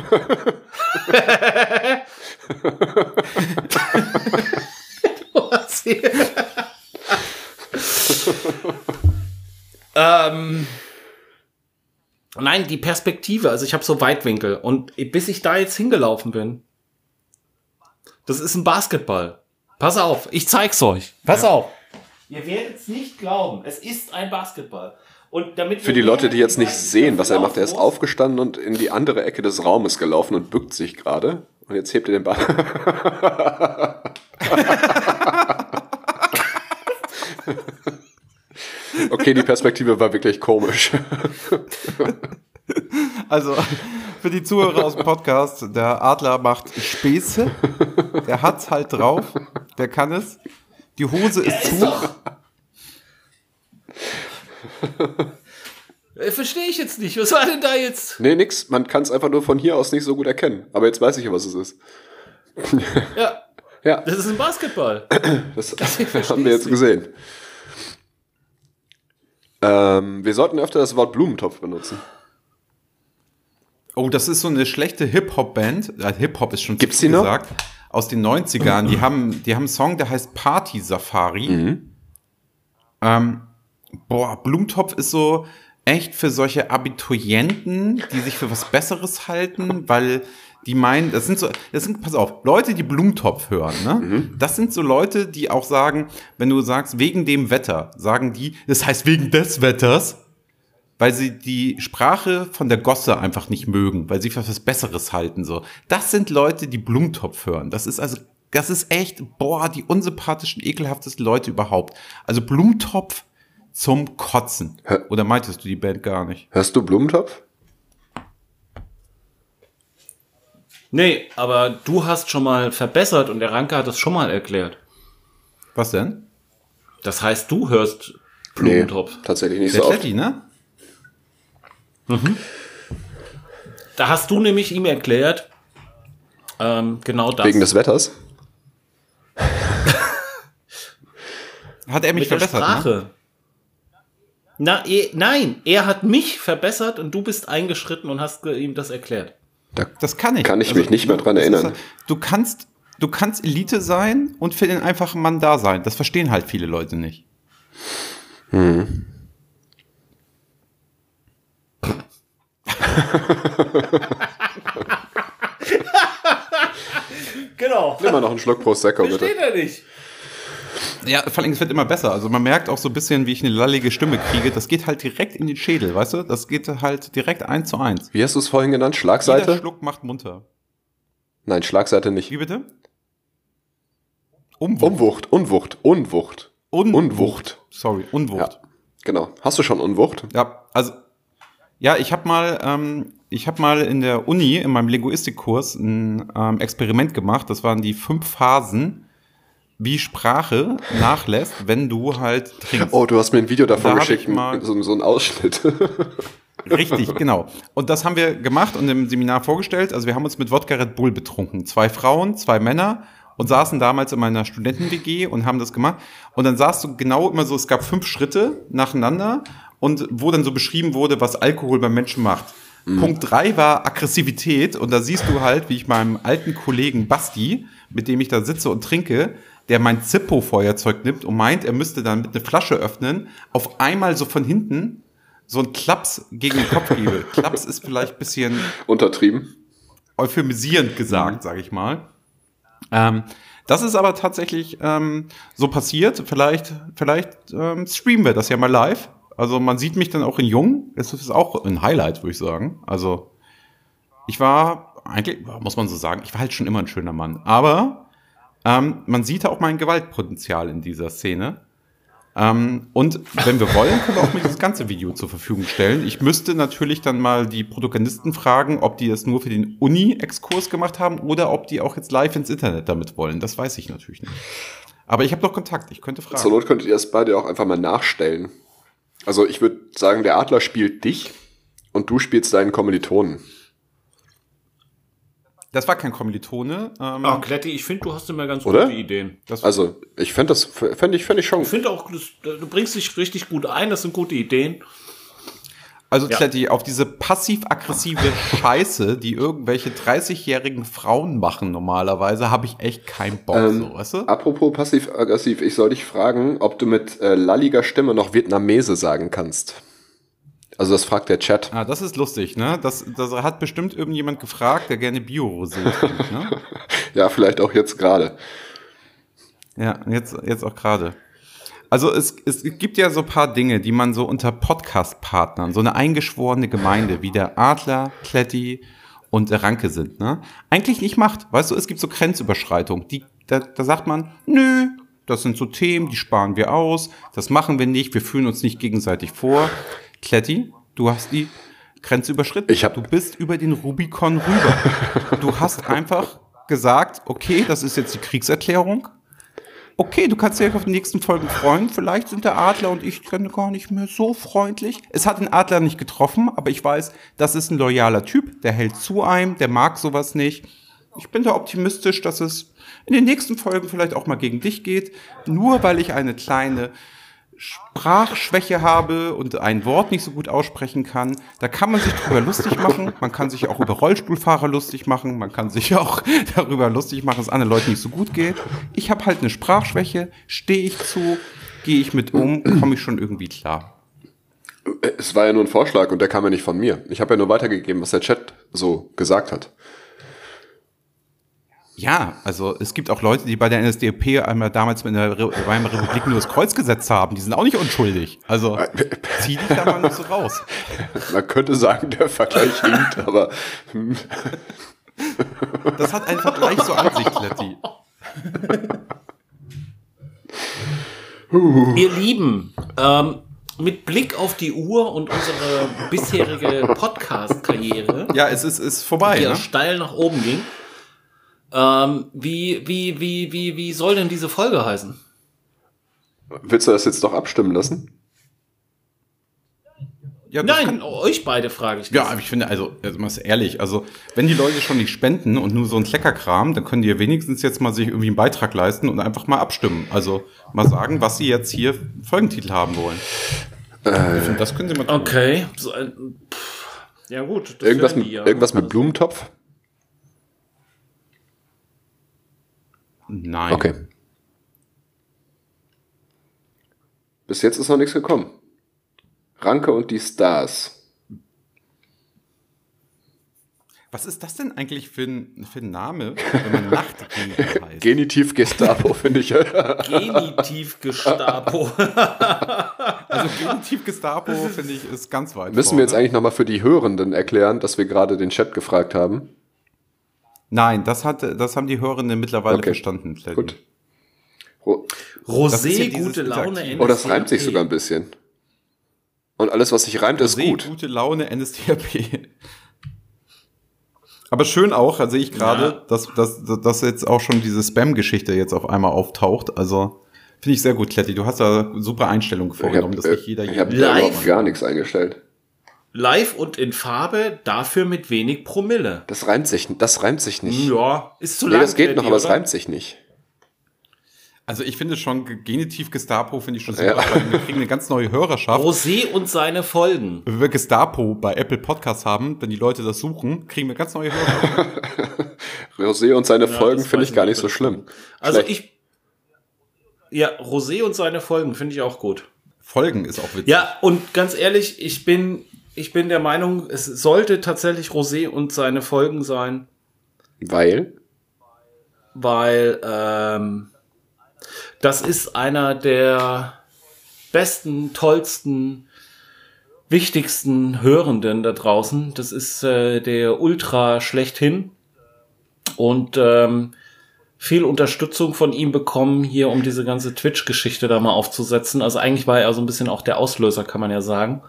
Was hier? <laughs> ähm, nein, die Perspektive. Also ich habe so Weitwinkel und bis ich da jetzt hingelaufen bin, das ist ein Basketball. Pass auf, ich zeig's euch. Pass auf. Ihr werdet es nicht glauben. Es ist ein Basketball. Und damit Für die Leute, die jetzt nicht sehen, was er macht, er ist aufgestanden und in die andere Ecke des Raumes gelaufen und bückt sich gerade. Und jetzt hebt er den Ball. <laughs> <laughs> <laughs> okay, die Perspektive war wirklich komisch. <laughs> Also, für die Zuhörer aus dem Podcast, der Adler macht Späße. Der hat's halt drauf. Der kann es. Die Hose ist zu. Äh, Verstehe ich jetzt nicht. Was war denn da jetzt? Nee, nix. Man kann es einfach nur von hier aus nicht so gut erkennen. Aber jetzt weiß ich ja, was es ist. Ja, Ja, das ist ein Basketball. das versteh's haben wir jetzt nicht. gesehen. Ähm, wir sollten öfter das Wort Blumentopf benutzen. Oh, das ist so eine schlechte Hip-Hop-Band. Hip-Hop ist schon Gibt's die noch? gesagt. Aus den 90ern. Die haben, die haben einen Song, der heißt Party Safari. Mhm. Ähm, boah, Blumentopf ist so echt für solche Abiturienten, die sich für was Besseres halten, weil die meinen, das sind so, das sind, pass auf, Leute, die Blumentopf hören, ne? Mhm. Das sind so Leute, die auch sagen, wenn du sagst, wegen dem Wetter, sagen die, das heißt wegen des Wetters, weil sie die Sprache von der Gosse einfach nicht mögen, weil sie für was Besseres halten, so. Das sind Leute, die Blumentopf hören. Das ist also, das ist echt, boah, die unsympathischen, ekelhaftesten Leute überhaupt. Also Blumentopf zum Kotzen. Hä? Oder meintest du die Band gar nicht? Hörst du Blumentopf? Nee, aber du hast schon mal verbessert und der Ranke hat es schon mal erklärt. Was denn? Das heißt, du hörst Blumentopf. tatsächlich nicht Der so oft. Kletti, ne? Da hast du nämlich ihm erklärt, ähm, genau das. Wegen des Wetters. <laughs> Hat er mich mit der verbessert, ne? Sprache. Na, eh, nein, er hat mich verbessert und du bist eingeschritten und hast ihm das erklärt. Da Das kann ich. Kann ich mich nicht mehr dran erinnern. Ist, du kannst, du kannst Elite sein und für den einfachen Mann da sein. Das verstehen halt viele Leute nicht. <laughs> <laughs> Genau. Nimm mal noch einen Schluck Prosecco, bitte. Versteht er nicht. Ja, vor allem, es wird immer besser. Also man merkt auch so ein bisschen, wie ich eine lallige Stimme kriege. Das geht halt direkt in den Schädel, weißt du? Das geht halt direkt eins zu eins. Wie hast du es vorhin genannt? Jeder Schlagseite? Schluck macht munter. Nein, Schlagseite nicht. Wie bitte? Umwucht. Umwucht, Unwucht, Unwucht. Un Unwucht. Sorry, Unwucht. Ja, genau. Hast du schon Unwucht? Ja, also ja, ich habe mal, ähm, ich habe mal in der Uni in meinem Linguistikkurs ein ähm, Experiment gemacht. Das waren die fünf Phasen, wie Sprache nachlässt, wenn du halt trinkst. Oh, du hast mir ein Video davon Da geschickt, so, so ein Ausschnitt. <laughs> <laughs> Richtig, genau. Und das haben wir gemacht und im Seminar vorgestellt. Also wir haben uns mit Wodka Red Bull betrunken. Zwei Frauen, zwei Männer und saßen damals in meiner Studenten-WG und haben das gemacht. Und dann saßt du genau immer so, es gab fünf Schritte nacheinander und wo dann so beschrieben wurde, was Alkohol beim Menschen macht. Punkt drei war Aggressivität und da siehst du halt, wie ich meinem alten Kollegen Basti, mit dem ich da sitze und trinke, der mein Zippo-Feuerzeug nimmt und meint, er müsste dann mit einer Flasche öffnen, auf einmal so von hinten so ein Klaps gegen den Kopf gebe. <laughs> Klaps ist vielleicht ein bisschen Untertrieben. euphemisierend gesagt, sage ich mal. Ähm, das ist aber tatsächlich ähm, so passiert. Vielleicht, vielleicht ähm, streamen wir das ja mal live. Also man sieht mich dann auch in Jung. Das ist auch ein Highlight, würde ich sagen. Also ich war eigentlich, muss man so sagen, ich war halt schon immer ein schöner Mann. Aber ähm, man sieht auch mein Gewaltpotenzial in dieser Szene. Ähm, und wenn wir wollen, können wir auch mir das ganze Video zur Verfügung stellen. Ich müsste natürlich dann mal die Protagonisten fragen, ob die das nur für den Uni-Exkurs gemacht haben oder ob die auch jetzt live ins Internet damit wollen. Das weiß ich natürlich nicht. Aber ich habe noch Kontakt, ich könnte Zur fragen. Not könntet ihr das beide auch einfach mal nachstellen. Also ich würde sagen, der Adler spielt dich und du spielst deinen Kommilitonen. Das war kein Kommilitone. Ähm, Ah, Kletti, ich finde, du hast immer ganz Oder? gute Ideen. das, Also ich fände das, fände ich, fände ich schon. Ich finde auch, das, du bringst dich richtig gut ein, das sind gute Ideen. also Ja. Kletti, auf diese passiv-aggressive <laughs> Scheiße, die irgendwelche 30-jährigen Frauen machen normalerweise, habe ich echt keinen Bock, Ähm, so, weißt du? Apropos passiv-aggressiv, ich soll dich fragen, ob du mit äh, lalliger Stimme noch Vietnamese sagen kannst. Also das fragt der Chat. Ah, das ist lustig, ne? Das, das hat bestimmt irgendjemand gefragt, der gerne Bio-Rosé trinkt, ne? <laughs> Ja, vielleicht auch jetzt gerade. Ja, jetzt, jetzt auch gerade. Also es, es gibt ja so ein paar Dinge, die man so unter Podcast-Partnern, so eine eingeschworene Gemeinde wie der Adler, Kletti und der Ranke sind, ne? Eigentlich nicht macht. Weißt du, es gibt so Grenzüberschreitungen. Die, da, da sagt man, nö, das sind so Themen, die sparen wir aus, das machen wir nicht, wir fühlen uns nicht gegenseitig vor. Kletti, du hast die Grenze überschritten. Ich hab- du bist über den Rubikon rüber. du hast <laughs> einfach gesagt, okay, das ist jetzt die Kriegserklärung. Okay, du kannst dich auf die nächsten Folgen freuen. Vielleicht sind der Adler und ich dann gar nicht mehr so freundlich. Es hat den Adler nicht getroffen, aber ich weiß, das ist ein loyaler Typ. Der hält zu einem, der mag sowas nicht. Ich bin da optimistisch, dass es in den nächsten Folgen vielleicht auch mal gegen dich geht. Nur weil ich eine kleine Sprachschwäche habe und ein Wort nicht so gut aussprechen kann, da kann man sich drüber lustig machen. Man kann sich auch über Rollstuhlfahrer lustig machen. Man kann sich auch <laughs> darüber lustig machen, dass anderen Leuten nicht so gut geht. Ich habe halt eine Sprachschwäche, stehe ich zu, gehe ich mit um, komme ich schon irgendwie klar. Es war ja nur ein Vorschlag und der kam ja nicht von mir. Ich habe ja nur weitergegeben, was der Chat so gesagt hat. Ja, also es gibt auch Leute, die bei der NSDAP einmal damals mit der Re Weimarer Republik nur das Kreuz gesetzt haben. Die sind auch nicht unschuldig. Also zieh dich da mal nicht so raus. <laughs> Man könnte sagen, der Vergleich hinkt, aber Das hat einfach gleich so an sich, Kletti. Ihr Lieben, ähm, mit Blick auf die Uhr und unsere bisherige Podcast-Karriere, Ja, es ist, ist vorbei. die ja Ne? steil nach oben ging, ähm, wie, wie, wie, wie, wie soll denn diese Folge heißen? willst du das jetzt doch abstimmen lassen? Ja, Nein, kann- euch beide frage ich das. Ja, aber ich finde, also, also mal ehrlich, also, wenn die Leute schon nicht spenden und nur so ein Kleckerkram, dann können die ja wenigstens jetzt mal sich irgendwie einen Beitrag leisten und einfach mal abstimmen. Also, mal sagen, was sie jetzt hier Folgentitel haben wollen. ich finde, das können sie mal tun. Okay. So ein, pff, ja gut. das Irgendwas, mit, die ja. irgendwas mit Blumentopf? Nein. Okay. Bis jetzt ist noch nichts gekommen. Ranke und die Stars. Was ist das denn eigentlich für ein, für ein Name, wenn man Nachtgegner <laughs> heißt? Genitiv Gestapo, <laughs> finde ich. Genitiv Gestapo. <laughs> Also Genitiv Gestapo, finde ich, ist ganz weit Müssen wir jetzt vorne. eigentlich nochmal für die Hörenden erklären, dass wir gerade den Chat gefragt haben? Nein, das, hat, das haben die Hörenden mittlerweile Okay. verstanden. Freddy. Gut. Ro- ist ja Rosé, dieses gute Laune. Interaktive. Oh, das reimt sich sogar ein bisschen. Und alles, was sich reimt, ist Rosé, gut. gute Laune, NSDAP. Aber schön auch, da sehe ich gerade, Ja. dass, dass, dass jetzt auch schon diese Spam-Geschichte jetzt auf einmal auftaucht. Also finde ich sehr gut, Kletti. Du hast da super Einstellungen Ich vorgenommen, habe dass nicht jeder ich hier. hab da Live. überhaupt gar nichts eingestellt. Live und in Farbe, dafür mit wenig Promille. Das reimt sich, das reimt sich nicht. Ja, ist zu nee, lang. das geht noch, aber es reimt sich nicht. Also ich finde schon, Genitiv Gestapo finde ich schon super. Ja. weil Wir kriegen eine ganz neue Hörerschaft. Rosé und seine Folgen. Wenn wir Gestapo bei Apple Podcasts haben, wenn die Leute das suchen, kriegen wir ganz neue Hörer. <laughs> Rosé und seine Ja, Folgen finde ich gar ich nicht so schlimm. Also Schlecht. ich. Ja, Rosé und seine Folgen finde ich auch gut. Folgen ist auch witzig. Ja, und ganz ehrlich, ich bin, ich bin der Meinung, es sollte tatsächlich Rosé und seine Folgen sein, Weil? weil ähm, das ist einer der besten, tollsten, wichtigsten Hörenden da draußen. Das ist äh, der Ultra schlechthin und ähm, viel Unterstützung von ihm bekommen, hier um diese ganze Twitch-Geschichte da mal aufzusetzen. Also eigentlich war er so ein bisschen auch der Auslöser, kann man ja sagen.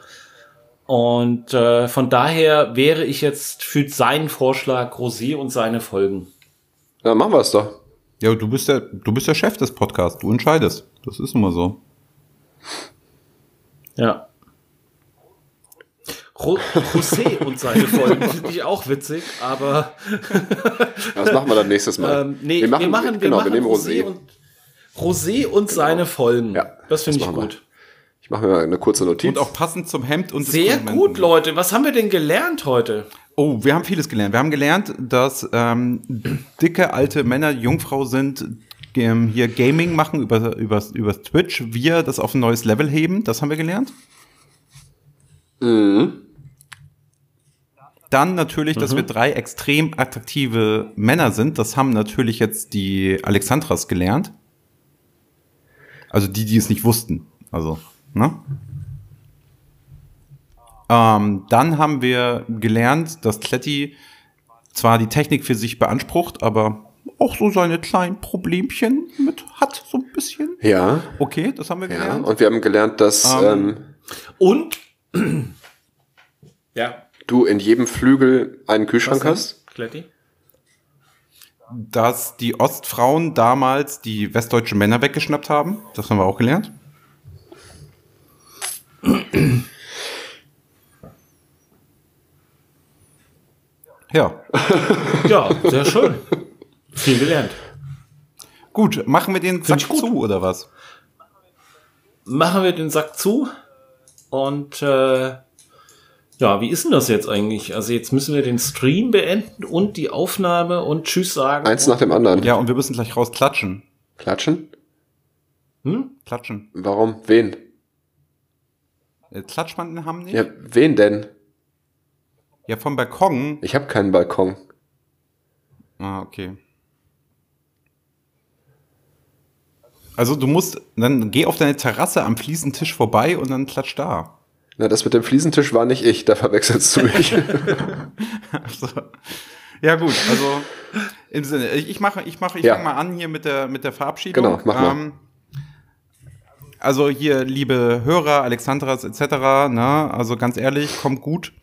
Und äh, von daher wäre ich jetzt für seinen Vorschlag Rosé und seine Folgen. Na, machen wir es doch. Ja, du bist der, du bist der Chef des Podcasts. Du entscheidest. Das ist immer so. Ja. Ro José <laughs> und seine Folgen finde ich auch witzig, aber Ja, Das machen wir dann nächstes Mal. ähm, nee, wir machen, wir machen, genau, wir wir nehmen Rosé, Rosé. und Rosé und seine Folgen. Ja, das finde ich machen wir. Ich mache mir mal eine kurze Notiz. Und auch passend zum Hemd und Sehr gut, Leute. Was haben wir denn gelernt heute? Oh, wir haben vieles gelernt. Wir haben gelernt, dass ähm, dicke alte Männer Jungfrau sind, ähm, hier Gaming machen über übers, übers Twitch, wir das auf ein neues Level heben. Das haben wir gelernt. Mhm. Dann natürlich, dass wir drei extrem attraktive Männer sind. Das haben natürlich jetzt die Alexandras gelernt. Also die, die es nicht wussten. Also, ne? Ähm, dann haben wir gelernt, dass Kletti zwar die Technik für sich beansprucht, aber auch so seine kleinen Problemchen mit hat, so ein bisschen. Ja, Okay, das haben wir ja. gelernt. Und wir haben gelernt, dass Ähm. ähm, Und <clears throat> ja, du in jedem Flügel einen Kühlschrank hast. Kletti? dass die Ostfrauen damals die westdeutsche Männer weggeschnappt haben. Das haben wir auch gelernt. <clears throat> Ja, Ja, sehr schön. Viel gelernt. gut. Machen wir den Sack zu oder was? Machen wir den Sack zu und äh, ja, wie ist denn das jetzt eigentlich? Also jetzt müssen wir den Stream beenden und die Aufnahme und Tschüss sagen. Eins nach dem anderen. Ja, und wir müssen gleich raus klatschen. Klatschen? Hm? Klatschen. Warum? Wen? Äh, Klatschbanden haben nicht? Ja, wen denn? Ja, vom Balkon. Ich habe keinen Balkon. Ah, okay. Also du musst, dann geh auf deine Terrasse am Fliesentisch vorbei und dann klatsch da. Na, das mit dem Fliesentisch war nicht ich, da verwechselst du mich. <laughs> So. Ja gut, also im Sinne, ich ich mache, ich mache, ich Ja. fange mal an hier mit der mit der Verabschiedung. Genau, mach mal. Ähm, also hier, liebe Hörer, Alexandras etc., ne, also ganz ehrlich, kommt gut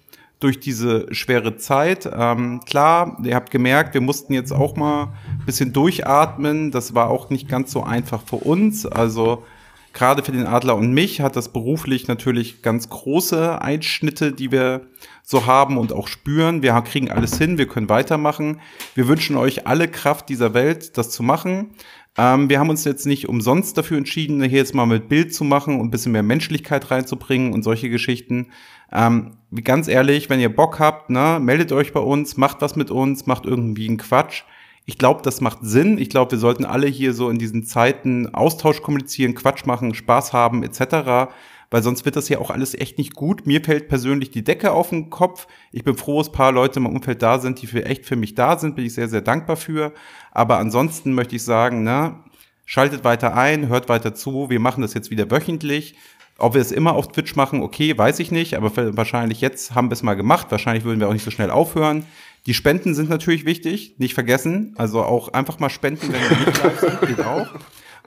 durch diese schwere Zeit. Ähm, klar, ihr habt gemerkt, wir mussten jetzt auch mal ein bisschen durchatmen. Das war auch nicht ganz so einfach für uns. Also gerade für den Adler und mich hat das beruflich natürlich ganz große Einschnitte, die wir so haben und auch spüren. Wir kriegen alles hin, wir können weitermachen. Wir wünschen euch alle Kraft dieser Welt, das zu machen. Ähm, wir haben uns jetzt nicht umsonst dafür entschieden, hier jetzt mal mit Bild zu machen und ein bisschen mehr Menschlichkeit reinzubringen und solche Geschichten. Ähm, ganz ehrlich, wenn ihr Bock habt, ne, meldet euch bei uns, macht was mit uns, macht irgendwie einen Quatsch. Ich glaube, das macht Sinn. Ich glaube, wir sollten alle hier so in diesen Zeiten Austausch kommunizieren, Quatsch machen, Spaß haben etc., weil sonst wird das ja auch alles echt nicht gut. Mir fällt persönlich die Decke auf den Kopf. Ich bin froh, dass paar Leute im Umfeld da sind, die für echt für mich da sind, bin ich sehr, sehr dankbar für. Aber ansonsten möchte ich sagen, ne, schaltet weiter ein, hört weiter zu. Wir machen das jetzt wieder wöchentlich. Ob wir es immer auf Twitch machen, okay, weiß ich nicht, aber wahrscheinlich jetzt haben wir es mal gemacht. Wahrscheinlich würden wir auch nicht so schnell aufhören. Die Spenden sind natürlich wichtig, nicht vergessen. Also auch einfach mal spenden, wenn wir nicht live sind, geht auch.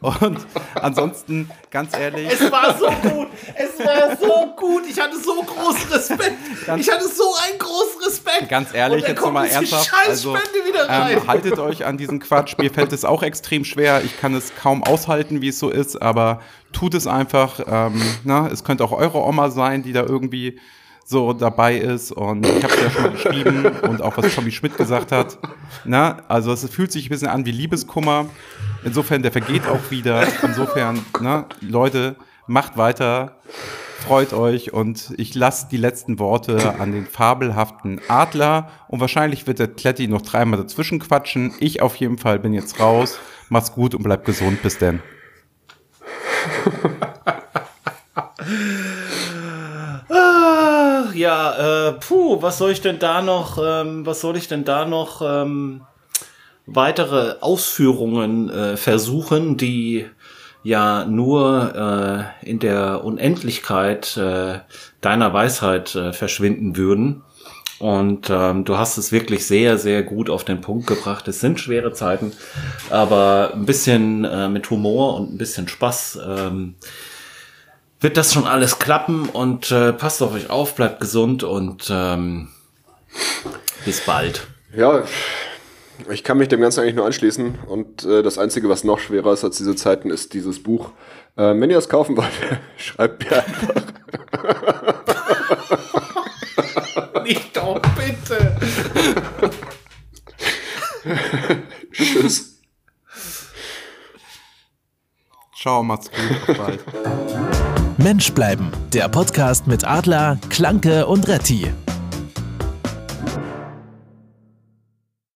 Und ansonsten, ganz ehrlich. Es war so gut. Es war so gut. Ich hatte so großen Respekt. ich hatte so einen großen Respekt. Ganz ehrlich, jetzt mal ernsthaft. Also, ähm, haltet euch an diesen Quatsch. Mir fällt es auch extrem schwer. Ich kann es kaum aushalten, wie es so ist, aber tut es einfach. Ähm, na, es könnte auch eure Oma sein, die da irgendwie so dabei ist. Und ich habe es ja schon geschrieben und auch was Tommy Schmidt gesagt hat. Na, also es fühlt sich ein bisschen an wie Liebeskummer. Insofern, der vergeht auch wieder. Insofern, ne, Leute, macht weiter, freut euch und ich lasse die letzten Worte an den fabelhaften Adler und wahrscheinlich wird der Kletti noch dreimal dazwischen quatschen. Ich auf jeden Fall bin jetzt raus. Mach's gut und bleib gesund. Bis denn. <laughs> Ja, äh, puh, was soll ich denn da noch, ähm, was soll ich denn da noch ähm, weitere Ausführungen äh, versuchen, die ja nur äh, in der Unendlichkeit äh, deiner Weisheit äh, verschwinden würden. Und ähm, du hast es wirklich sehr, sehr gut auf den Punkt gebracht. Es sind schwere Zeiten, aber ein bisschen äh, mit Humor und ein bisschen Spaß ähm, wird das schon alles klappen. Und äh, passt auf euch auf, bleibt gesund und ähm, bis bald. Ja, ich kann mich dem Ganzen eigentlich nur anschließen. Und äh, das Einzige, was noch schwerer ist als diese Zeiten, ist dieses Buch. Äh, wenn ihr es kaufen wollt, <laughs> schreibt mir einfach. <laughs> Nicht doch, bitte. <laughs> Tschüss. Ciao, macht's gut. Bis bald. Mensch bleiben. Der Podcast mit Adler, Klanke und Retti.